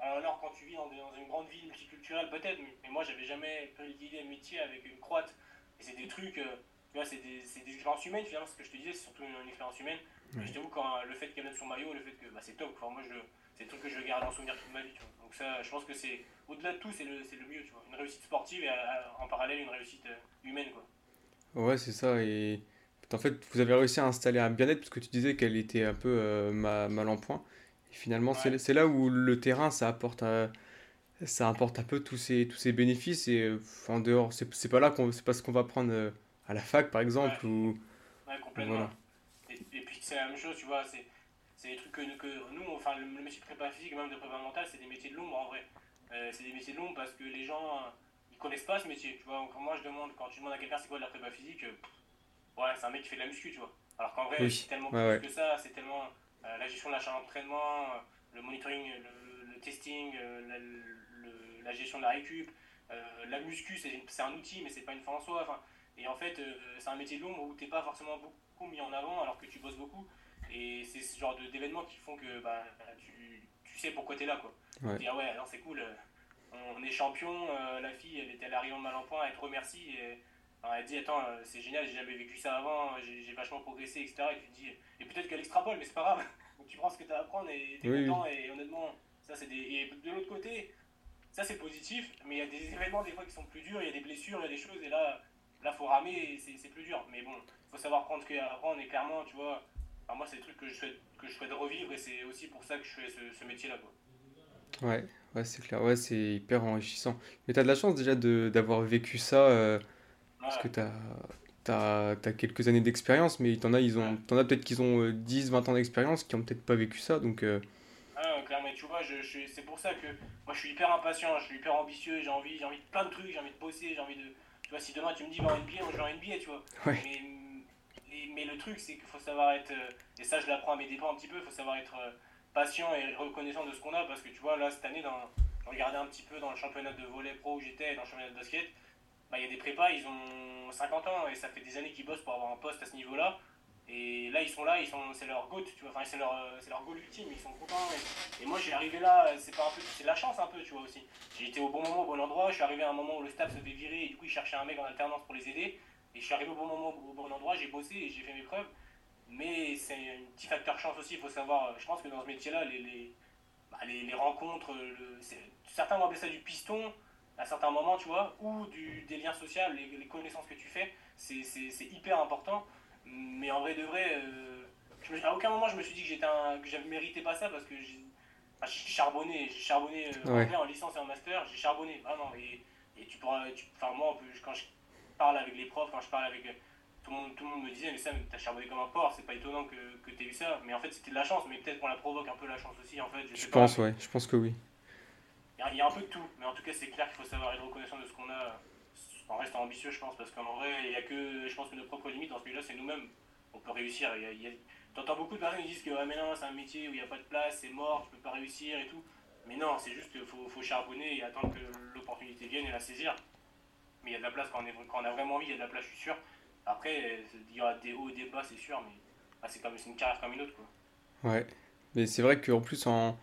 alors quand tu vis dans, dans une grande ville multiculturelle peut-être mais, moi j'avais jamais l'idée de métier avec une croate et c'est des trucs euh, tu vois c'est des, des, expériences humaines finalement ce que je te disais c'est surtout une, expérience humaine ouais. je t'avoue quand le fait qu'elle mette son maillot le fait que bah, c'est top enfin, moi je c'est des trucs que je vais garder en souvenir toute ma vie tu vois. donc ça je pense que c'est au-delà de tout c'est le, le mieux tu vois une réussite sportive et en parallèle une réussite euh, humaine quoi ouais c'est ça et en fait, vous avez réussi à installer un bien-être parce que tu disais qu'elle était un peu euh, mal en point. Et finalement, c'est là où le terrain, ça apporte, euh, ça apporte un peu tous ces, tous ces bénéfices. Et euh, en dehors, c'est pas là qu'on, c'est pas ce qu'on va prendre à la fac, par exemple. Ouais, ou... ouais complètement. Et, puis c'est la même chose, tu vois. C'est des trucs que, que nous, enfin, le, métier de prépa physique, même de prépa mentale, c'est des métiers de l'ombre en vrai. c'est des métiers de l'ombre parce que les gens, ils connaissent pas ce métier. Tu vois, moi, je demande, quand tu demandes à quelqu'un c'est quoi de la prépa physique, ouais, c'est un mec qui fait de la muscu, tu vois. Alors qu'en vrai, c'est tellement plus que ça, c'est tellement euh, la gestion de l'achat d'entraînement, euh, le monitoring, le, testing, euh, la gestion de la récup. la muscu, c'est un outil, mais c'est pas une fin en soi. Enfin, et en fait, c'est un métier de l'ombre où t'es pas forcément beaucoup mis en avant alors que tu bosses beaucoup. Et c'est ce genre d'événements qui font que bah, tu, tu sais pourquoi tu es là. Quoi. Ouais. Tu dis, ah ouais, c'est cool, on est champion, la fille, elle était à l'arrivée mal en point, elle te remercie. Et, alors elle dit attends euh, c'est génial j'ai jamais vécu ça avant j'ai vachement progressé etc et tu te dis et peut-être qu'elle extrapole mais c'est pas grave. Donc tu prends ce que tu as à apprendre et t'es es content et honnêtement ça c'est des et de l'autre côté ça c'est positif mais il y a des événements des fois qui sont plus durs il y a des blessures il y a des choses et là là faut ramer et c'est plus dur. Mais bon faut savoir prendre ce qu'il y a à apprendre et clairement tu vois moi c'est des trucs que je souhaite que je souhaite revivre et c'est aussi pour ça que je fais ce, ce métier là quoi. Ouais ouais c'est clair. Ouais c'est hyper enrichissant. Mais tu as de la chance déjà d'avoir vécu ça euh parce que tu as, as, quelques années d'expérience, mais t'en as, ils ont, en as peut-être qu'ils ont 10, euh, 20 ans d'expérience, qui ont peut-être pas vécu ça. Donc, euh... ah, clairement, tu vois, je, je, c'est pour ça que moi je suis hyper impatient, je suis hyper ambitieux, j'ai envie, j'ai envie de plein de trucs, j'ai envie de bosser, j'ai envie de. Tu vois, si demain tu me dis va en NBA, moi je vais en NBA, tu vois. Ouais. Mais, mais, le truc, c'est qu'il faut savoir être. Euh, et ça, je l'apprends à mes dépens un petit peu, il faut savoir être patient et reconnaissant de ce qu'on a, parce que tu vois, là, cette année, dans, je regardais un petit peu dans le championnat de volley pro où j'étais et dans le championnat de basket bah, y a des prépas, ils ont 50 ans et ça fait des années qu'ils bossent pour avoir un poste à ce niveau-là. Et là, ils sont là, ils sont, c'est leur goût, tu vois, enfin, c'est leur, c'est leur goal ultime, ils sont contents. Et, moi, j'ai arrivé là, c'est pas un peu, c'est la chance un peu, tu vois aussi. J'ai été au bon moment, au bon endroit. Je suis arrivé à un moment où le staff se fait virer et du coup, ils cherchaient un mec en alternance pour les aider. Et je suis arrivé au bon moment, au bon endroit, j'ai bossé et j'ai fait mes preuves. Mais c'est un petit facteur chance aussi, il faut savoir. Je pense que dans ce métier-là, les, les, bah, les, rencontres, certains vont appeler ça du piston à certains moments, tu vois, ou du, des liens sociaux, les, connaissances que tu fais, c'est hyper important. Mais en vrai de vrai, euh, à aucun moment je me suis dit que j'étais que je méritais pas ça parce que j'ai charbonné, j'ai charbonné euh, en licence et en master, j'ai charbonné vraiment. Et, et tu pourras, enfin moi, quand je parle avec les profs, quand je parle avec tout le monde, tout le monde me disait mais ça, t'as charbonné comme un porc, c'est pas étonnant que, que t'aies eu ça. Mais en fait, c'était de la chance, mais peut-être qu'on la provoque un peu la chance aussi en fait. Je, pense, ouais, je pense que oui. Il y a un peu de tout, mais en tout cas, c'est clair qu'il faut savoir être reconnaissant de ce qu'on a en restant ambitieux, je pense, parce qu'en vrai, il y a que, je pense que nos propres limites dans ce milieu-là, c'est nous-mêmes. On peut réussir. T'entends beaucoup de personnes qui disent que ah, mais non, c'est un métier où il n'y a pas de place, c'est mort, tu peux pas réussir et tout. Mais non, c'est juste qu'il faut, faut, charbonner et attendre que l'opportunité vienne et la saisir. Mais il y a de la place quand on, est, quand on a vraiment envie, il y a de la place, je suis sûr. Après, il y aura des hauts et des bas, c'est sûr, mais bah, c'est comme une carrière comme une autre. Quoi. Ouais, mais c'est vrai qu'en plus, en,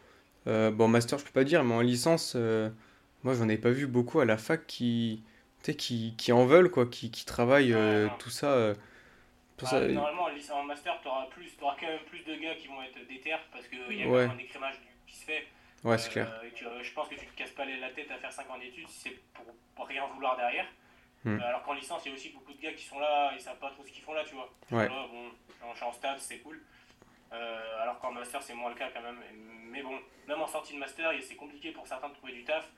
euh, bon, master, je peux pas dire, mais en licence, euh, moi, j'en ai pas vu beaucoup à la fac qui, qui, qui en veulent, quoi, qui, qui travaillent euh, tout ça. euh, tout Bah, ça. normalement, en master, tu auras, plus, t'auras quand même plus de gars qui vont être déter parce qu'il y a quand Ouais. même un écrémage qui se fait. Ouais, c'est Euh, clair. et tu- euh, je pense que tu te casses pas la tête à faire 5 ans d'études si c'est pour, pour rien vouloir derrière. Hmm. Euh, alors qu'en licence, il y a aussi beaucoup de gars qui sont là, ils savent pas trop ce qu'ils font là, tu vois. Ouais. là, bon, je suis en stage, c'est cool. Euh, alors qu'en master, c'est moins le cas quand même. Mais bon, même en sortie de master, c'est compliqué pour certains de trouver du taf.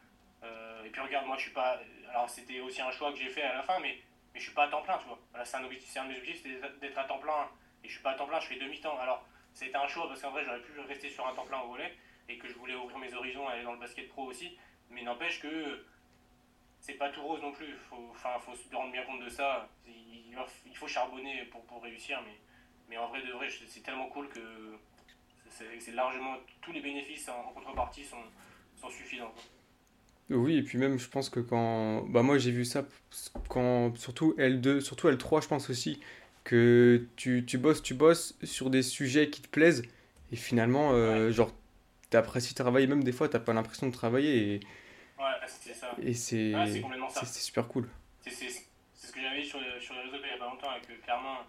Euh, et puis regarde, moi je suis pas. Alors c'était aussi un choix que j'ai fait à la fin, mais, je suis pas à temps plein, tu vois. Voilà, c'est un, objectif, c'est un de objectifs, d'être à temps plein. Et je suis pas à temps plein, je fais demi-temps. Alors c'était un choix parce qu'en vrai, j'aurais pu rester sur un temps plein au volet et que je voulais ouvrir mes horizons et aller dans le basket pro aussi. Mais n'empêche que c'est pas tout rose non plus. Faut, enfin, faut se rendre bien compte de ça. Il, faut charbonner pour réussir, mais, mais en vrai de vrai, c'est tellement cool que c'est largement tous les bénéfices en, contrepartie sont, sont suffisants. Oui, et puis même, je pense que quand. Bah, moi, j'ai vu ça quand. Surtout L2, surtout L3, je pense aussi. Que tu, tu bosses, tu bosses sur des sujets qui te plaisent. Et finalement, euh, genre, t'apprécies travailler. Même des fois, t'as pas l'impression de travailler. Et, Ouais, c'est ça. et c'est. Ouais, c'est complètement ça. c'est c'est super cool. C'est ce que j'avais sur, les- sur les réseaux il y a pas longtemps, et que clairement,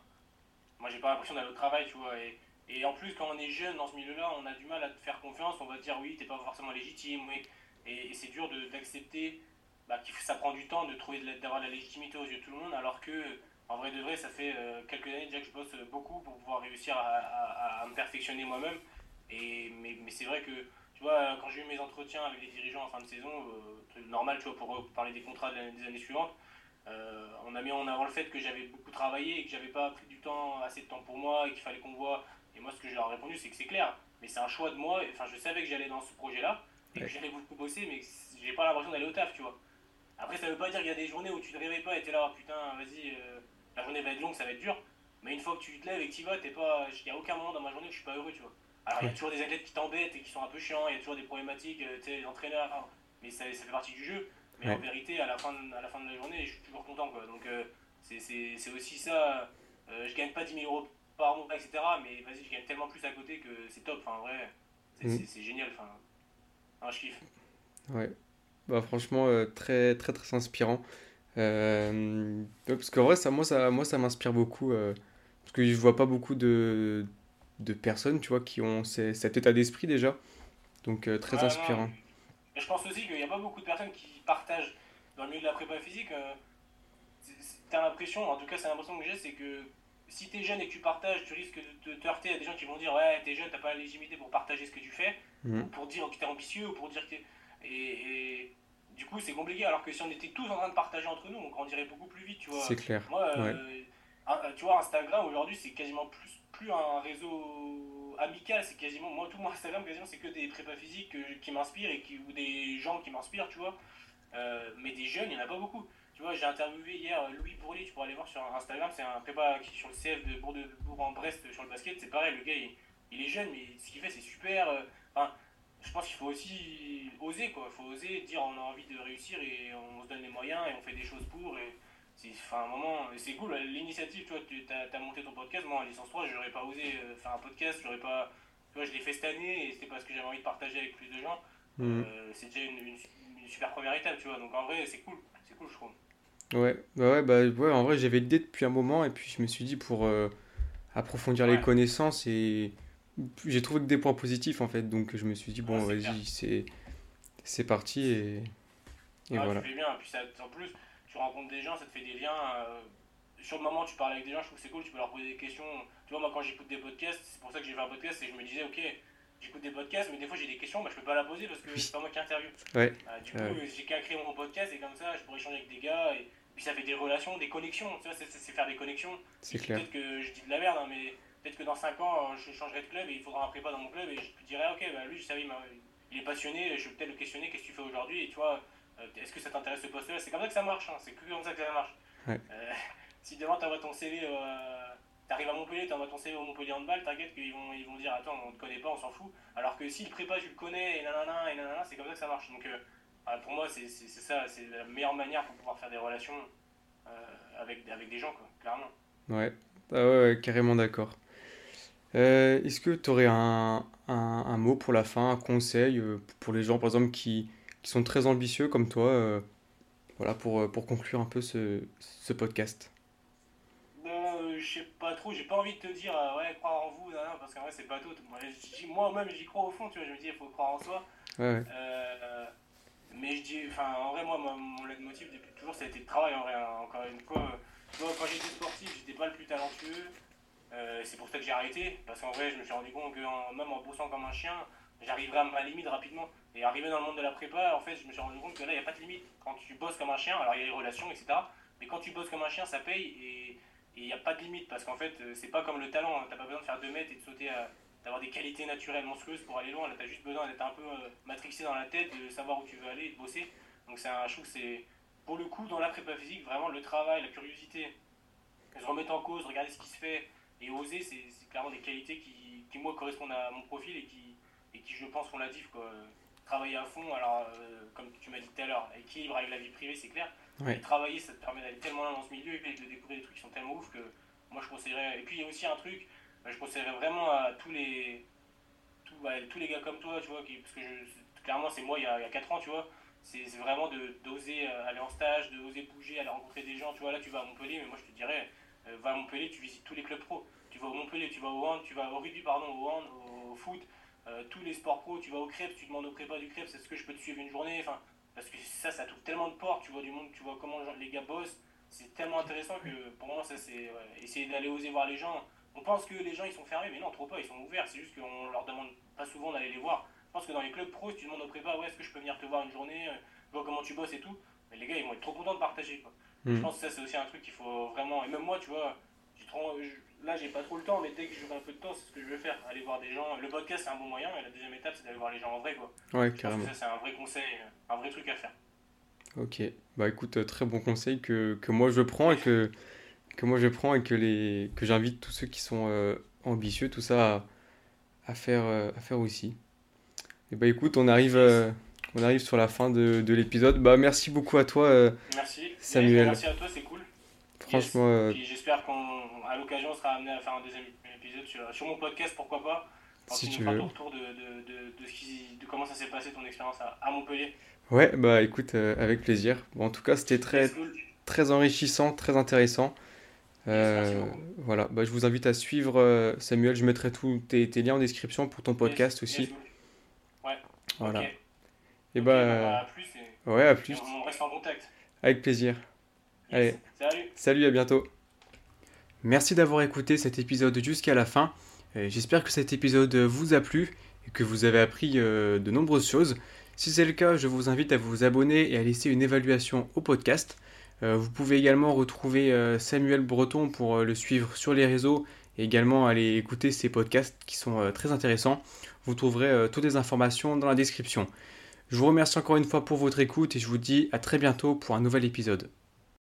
moi j'ai pas l'impression d'aller au travail, tu vois. Et, et en plus, quand on est jeune dans ce milieu-là, on a du mal à te faire confiance, on va te dire oui, t'es pas forcément légitime. Et, et c'est dur d'accepter bah, que ça prend du temps de trouver d'avoir de la légitimité aux yeux de tout le monde, alors que, en vrai de vrai, ça fait euh, quelques années déjà que je bosse beaucoup pour pouvoir réussir à, à- me perfectionner moi-même. Et, mais mais c'est vrai que, tu vois, quand j'ai eu mes entretiens avec les dirigeants en fin de saison, euh, normal, tu vois, pour parler des contrats des années suivantes, euh, on a mis en avant le fait que j'avais beaucoup travaillé et que j'avais pas pris du temps, assez de temps pour moi et qu'il fallait qu'on voit. Et moi, ce que je leur ai répondu, c'est que c'est clair, mais c'est un choix de moi. Enfin, je savais que j'allais dans ce projet-là et Ouais. que j'allais beaucoup bosser, mais que j'ai pas l'impression d'aller au taf, tu vois. Après, ça veut pas dire qu'il y a des journées où tu te réveilles pas et t'es là, oh, putain, vas-y, euh, la journée va être longue, ça va être dur. Mais une fois que tu te lèves et que tu vas, t'es pas. Il n'y a aucun moment dans ma journée où je suis pas heureux, tu vois. Alors, il y a toujours des athlètes qui t'embêtent et qui sont un peu chiants, il y a toujours des problématiques, euh, tu sais, les entraîneurs, mais ça, ça fait partie du jeu. Mais Ouais. en vérité, à la, fin de, à la fin de la journée, je suis toujours content, quoi. Donc, euh, c'est- aussi ça. Euh, je gagne pas 10 000 euros par mois, etc. Mais vas-y, je gagne tellement plus à côté que c'est top. Enfin, en vrai, c'est c'est génial. Enfin, je kiffe. Ouais. Bah, franchement, euh, très, très, très inspirant. Euh, parce qu'en vrai, ça, moi, ça, moi, ça m'inspire beaucoup. euh, parce que je vois pas beaucoup de, de personnes, tu vois, qui ont ces- cet état d'esprit déjà. Donc, très non, inspirant. je pense aussi qu'il n'y a pas beaucoup de personnes qui partagent dans le milieu de la prépa physique. euh, T'as l'impression, en tout cas, c'est l'impression que j'ai, c'est que si t'es jeune et que tu partages, tu risques de te te heurter à des gens qui vont dire Ouais, t'es jeune, t'as pas la légitimité pour partager ce que tu fais, Mhm. ou pour dire que t'es ambitieux, ou pour dire que. Et, et du coup, c'est compliqué. Alors que si on était tous en train de partager entre nous, on grandirait beaucoup plus vite, tu vois. C'est clair. Moi, euh, un- tu vois, Instagram aujourd'hui, c'est quasiment plus, plus un réseau amical. C'est quasiment, moi, tout mon Instagram, quasiment, c'est que des prépas physiques que- qui m'inspirent et qui, ou des gens qui m'inspirent, tu vois. Euh, mais des jeunes, il n'y en a pas beaucoup. Tu vois, j'ai interviewé hier Louis Bourlier, tu pourras aller voir sur Instagram, c'est un prépa qui sur le CF de Bourg- de Bourg-en-Brest sur le basket. C'est pareil, le gars, il, il est jeune, mais ce qu'il fait, c'est super. euh, Enfin, je pense qu'il faut aussi oser, quoi. Il faut oser dire on a envie de réussir et on se donne les moyens et on fait des choses pour. Et c'est enfin, un moment, c'est cool, l'initiative, tu vois, tu as, monté ton podcast. Moi, en licence 3, j'aurais pas osé euh, faire un podcast, j'aurais pas. Tu vois, je l'ai fait cette année et c'était parce que j'avais envie de partager avec plus de gens. Euh, c'est déjà une, une- super première étape, tu vois. Donc en vrai, c'est cool, c'est cool, je trouve. Ouais, bah ouais, bah ouais, en vrai, j'avais l'idée depuis un moment, et puis je me suis dit pour euh, approfondir les Ouais. connaissances, et j'ai trouvé que des points positifs en fait, donc je me suis dit, bon, Ouais, vas-y, c'est c'est parti, et, et Ah, voilà. Tu fais bien, puis ça, en plus, tu rencontres des gens, ça te fait des liens. euh, sur le moment, tu parles avec des gens, je trouve que c'est cool, tu peux leur poser des questions. Tu vois, moi, quand j'écoute des podcasts, c'est pour ça que j'ai fait un podcast, et je me disais, ok, j'écoute des podcasts, mais des fois j'ai des questions, bah, je peux pas la poser parce que c'est pas moi qui interview. Ouais, Euh, du coup, Ouais. j'ai qu'à créer mon podcast, et comme ça, je pourrais échanger avec des gars, et puis ça fait des relations, des connexions, tu vois, c'est- faire des connexions. c'est Et clair. Peut-être que je dis de la merde, hein, mais peut-être que dans 5 ans, je changerai de club et il faudra un prépa dans mon club et je te dirai, ok, bah lui, je savais, il, est passionné, je vais peut-être le questionner, qu'est-ce que tu fais aujourd'hui Et tu vois, euh, est-ce que ça t'intéresse ce poste-là? C'est comme ça que ça marche, hein, c'est que comme ça que ça marche. Ouais. Euh, si demain tu envoies ton CV, euh, t'arrives à Montpellier, tu envoies ton CV au Montpellier Handball, t'inquiète qu'ils vont, ils vont dire, attends, on te connaît pas, on s'en fout. Alors que si le prépa, tu le connais, et nanana, et nanana, c'est comme ça que ça marche. Donc euh, voilà, pour moi, c'est ça, c'est la meilleure manière pour pouvoir faire des relations euh, avec, avec des gens, quoi, clairement. Ouais, ah ouais, carrément d'accord. Euh, est-ce que tu aurais un, un, un mot pour la fin, un conseil pour les gens, par exemple, qui, qui sont très ambitieux comme toi, Voilà, pour, pour conclure un peu ce, ce podcast? Je sais pas trop, j'ai pas envie de te dire euh, ouais croire en vous, non, non, parce qu'en vrai c'est pas tout. Moi, j'y- moi-même j'y crois au fond, tu vois, je me dis il faut croire en soi. Ouais, ouais. Euh, mais je dis, enfin en vrai moi mon, mon leitmotiv depuis toujours ça a été le travail en vrai, hein. encore une fois. euh, quand j'étais sportif j'étais pas le plus talentueux, Euh, c'est pour ça que j'ai arrêté, parce qu'en vrai je me suis rendu compte que en- même en bossant comme un chien, j'arriverais à ma limite rapidement. Et arrivé dans le monde de la prépa, en fait je me suis rendu compte que là il n'y a pas de limite. Quand tu bosses comme un chien, alors il y a les relations, etc. Mais quand tu bosses comme un chien, ça paye et il n'y a pas de limite parce qu'en fait, euh, c'est pas comme le talent. hein. T'as pas besoin de faire 2 mètres et de sauter, d'avoir des qualités naturelles monstrueuses pour aller loin. Là, t'as juste besoin d'être un peu euh, matrixé dans la tête, de savoir où tu veux aller et de bosser. Donc, c'est un, je trouve que c'est, pour le coup, dans la prépa physique, vraiment le travail, la curiosité, se remettre en cause, regarder ce qui se fait et oser, c'est, clairement des qualités qui, qui, moi, correspondent à mon profil et qui, et qui je pense, font la diff. Quoi. Travailler à fond, alors, euh, comme tu m'as dit tout à l'heure, équilibre avec la vie privée, c'est clair. Travailler, ça te permet d'aller tellement loin dans ce milieu et de découvrir des trucs qui sont tellement ouf que moi je conseillerais. Et puis il y a aussi un truc, euh, je conseillerais vraiment à tous les, tous, tous les gars comme toi, tu vois, parce que clairement c'est moi il y, a, il y a 4 ans, tu vois. C'est vraiment d'oser euh, aller en stage, d'oser bouger, aller rencontrer des gens. Tu vois, là tu vas à Montpellier, mais moi je te dirais, euh, va à Montpellier, tu visites tous les clubs pro. Tu vas au Montpellier, tu vas au hand, tu vas au rugby, pardon, au hand, au, foot, tous les sports pro, tu vas au crêpes, tu demandes au prépa du crêpes, est-ce que je peux te suivre une journée Parce que ça, ça t'ouvre tellement de portes, tu vois du monde, tu vois comment les gars bossent. C'est tellement intéressant que pour moi, ça c'est ouais, essayer d'aller oser voir les gens. On pense que les gens ils sont fermés, mais non, trop pas, ils sont ouverts. C'est juste qu'on leur demande pas souvent d'aller les voir. Je pense que dans les clubs pro, si tu demandes au prépa, ouais, est-ce que je peux venir te voir une journée, euh, voir comment tu bosses et tout, mais les gars ils vont être trop contents de partager. Quoi. Je pense que ça c'est aussi un truc qu'il faut vraiment. Et même moi, tu vois, je- là j'ai pas trop le temps, mais dès que j'aurai un peu de temps, c'est ce que je veux faire. Aller voir des gens. Le podcast c'est un bon moyen, et la deuxième étape c'est d'aller voir les gens en vrai. Quoi. Ouais, Je pense carrément. que ça c'est un vrai conseil, un vrai truc à faire. Ok, bah écoute, euh, très bon conseil que, que moi je prends et que, que moi je prends et que, les, que j'invite tous ceux qui sont euh, ambitieux, tout ça, à, à faire, euh, à faire aussi. Et bah écoute, on arrive, euh, on arrive sur la fin de, de l'épisode. Bah merci beaucoup à toi, Merci. Samuel. Merci à toi, c'est cool. Franchement. euh, Puis j'espère qu'à l'occasion, on sera amené à faire un deuxième épisode sur, sur mon podcast, pourquoi pas. Quand Si tu veux. ton retour de, de, de, de, ce qui, de comment ça s'est passé ton expérience à, à Montpellier. Ouais, bah écoute, euh, avec plaisir. Bon, en tout cas, c'était très, cool. très enrichissant, très intéressant. Euh, voilà, bah, je vous invite à suivre euh, Samuel. Je mettrai tous tes, tes liens en description pour ton podcast Yes, aussi. yes, cool. Voilà. Et bah, à plus et, ouais, à et plus. on reste en contact. Avec plaisir. Allez. Salut. Salut, à bientôt. Merci d'avoir écouté cet épisode jusqu'à la fin. J'espère que cet épisode vous a plu et que vous avez appris euh, de nombreuses choses. Si c'est le cas, je vous invite à vous abonner et à laisser une évaluation au podcast. Euh, vous pouvez également retrouver euh, Samuel Breton pour le suivre sur les réseaux et également aller écouter ses podcasts qui sont très intéressants. Vous trouverez toutes les informations dans la description. Je vous remercie encore une fois pour votre écoute et je vous dis à très bientôt pour un nouvel épisode.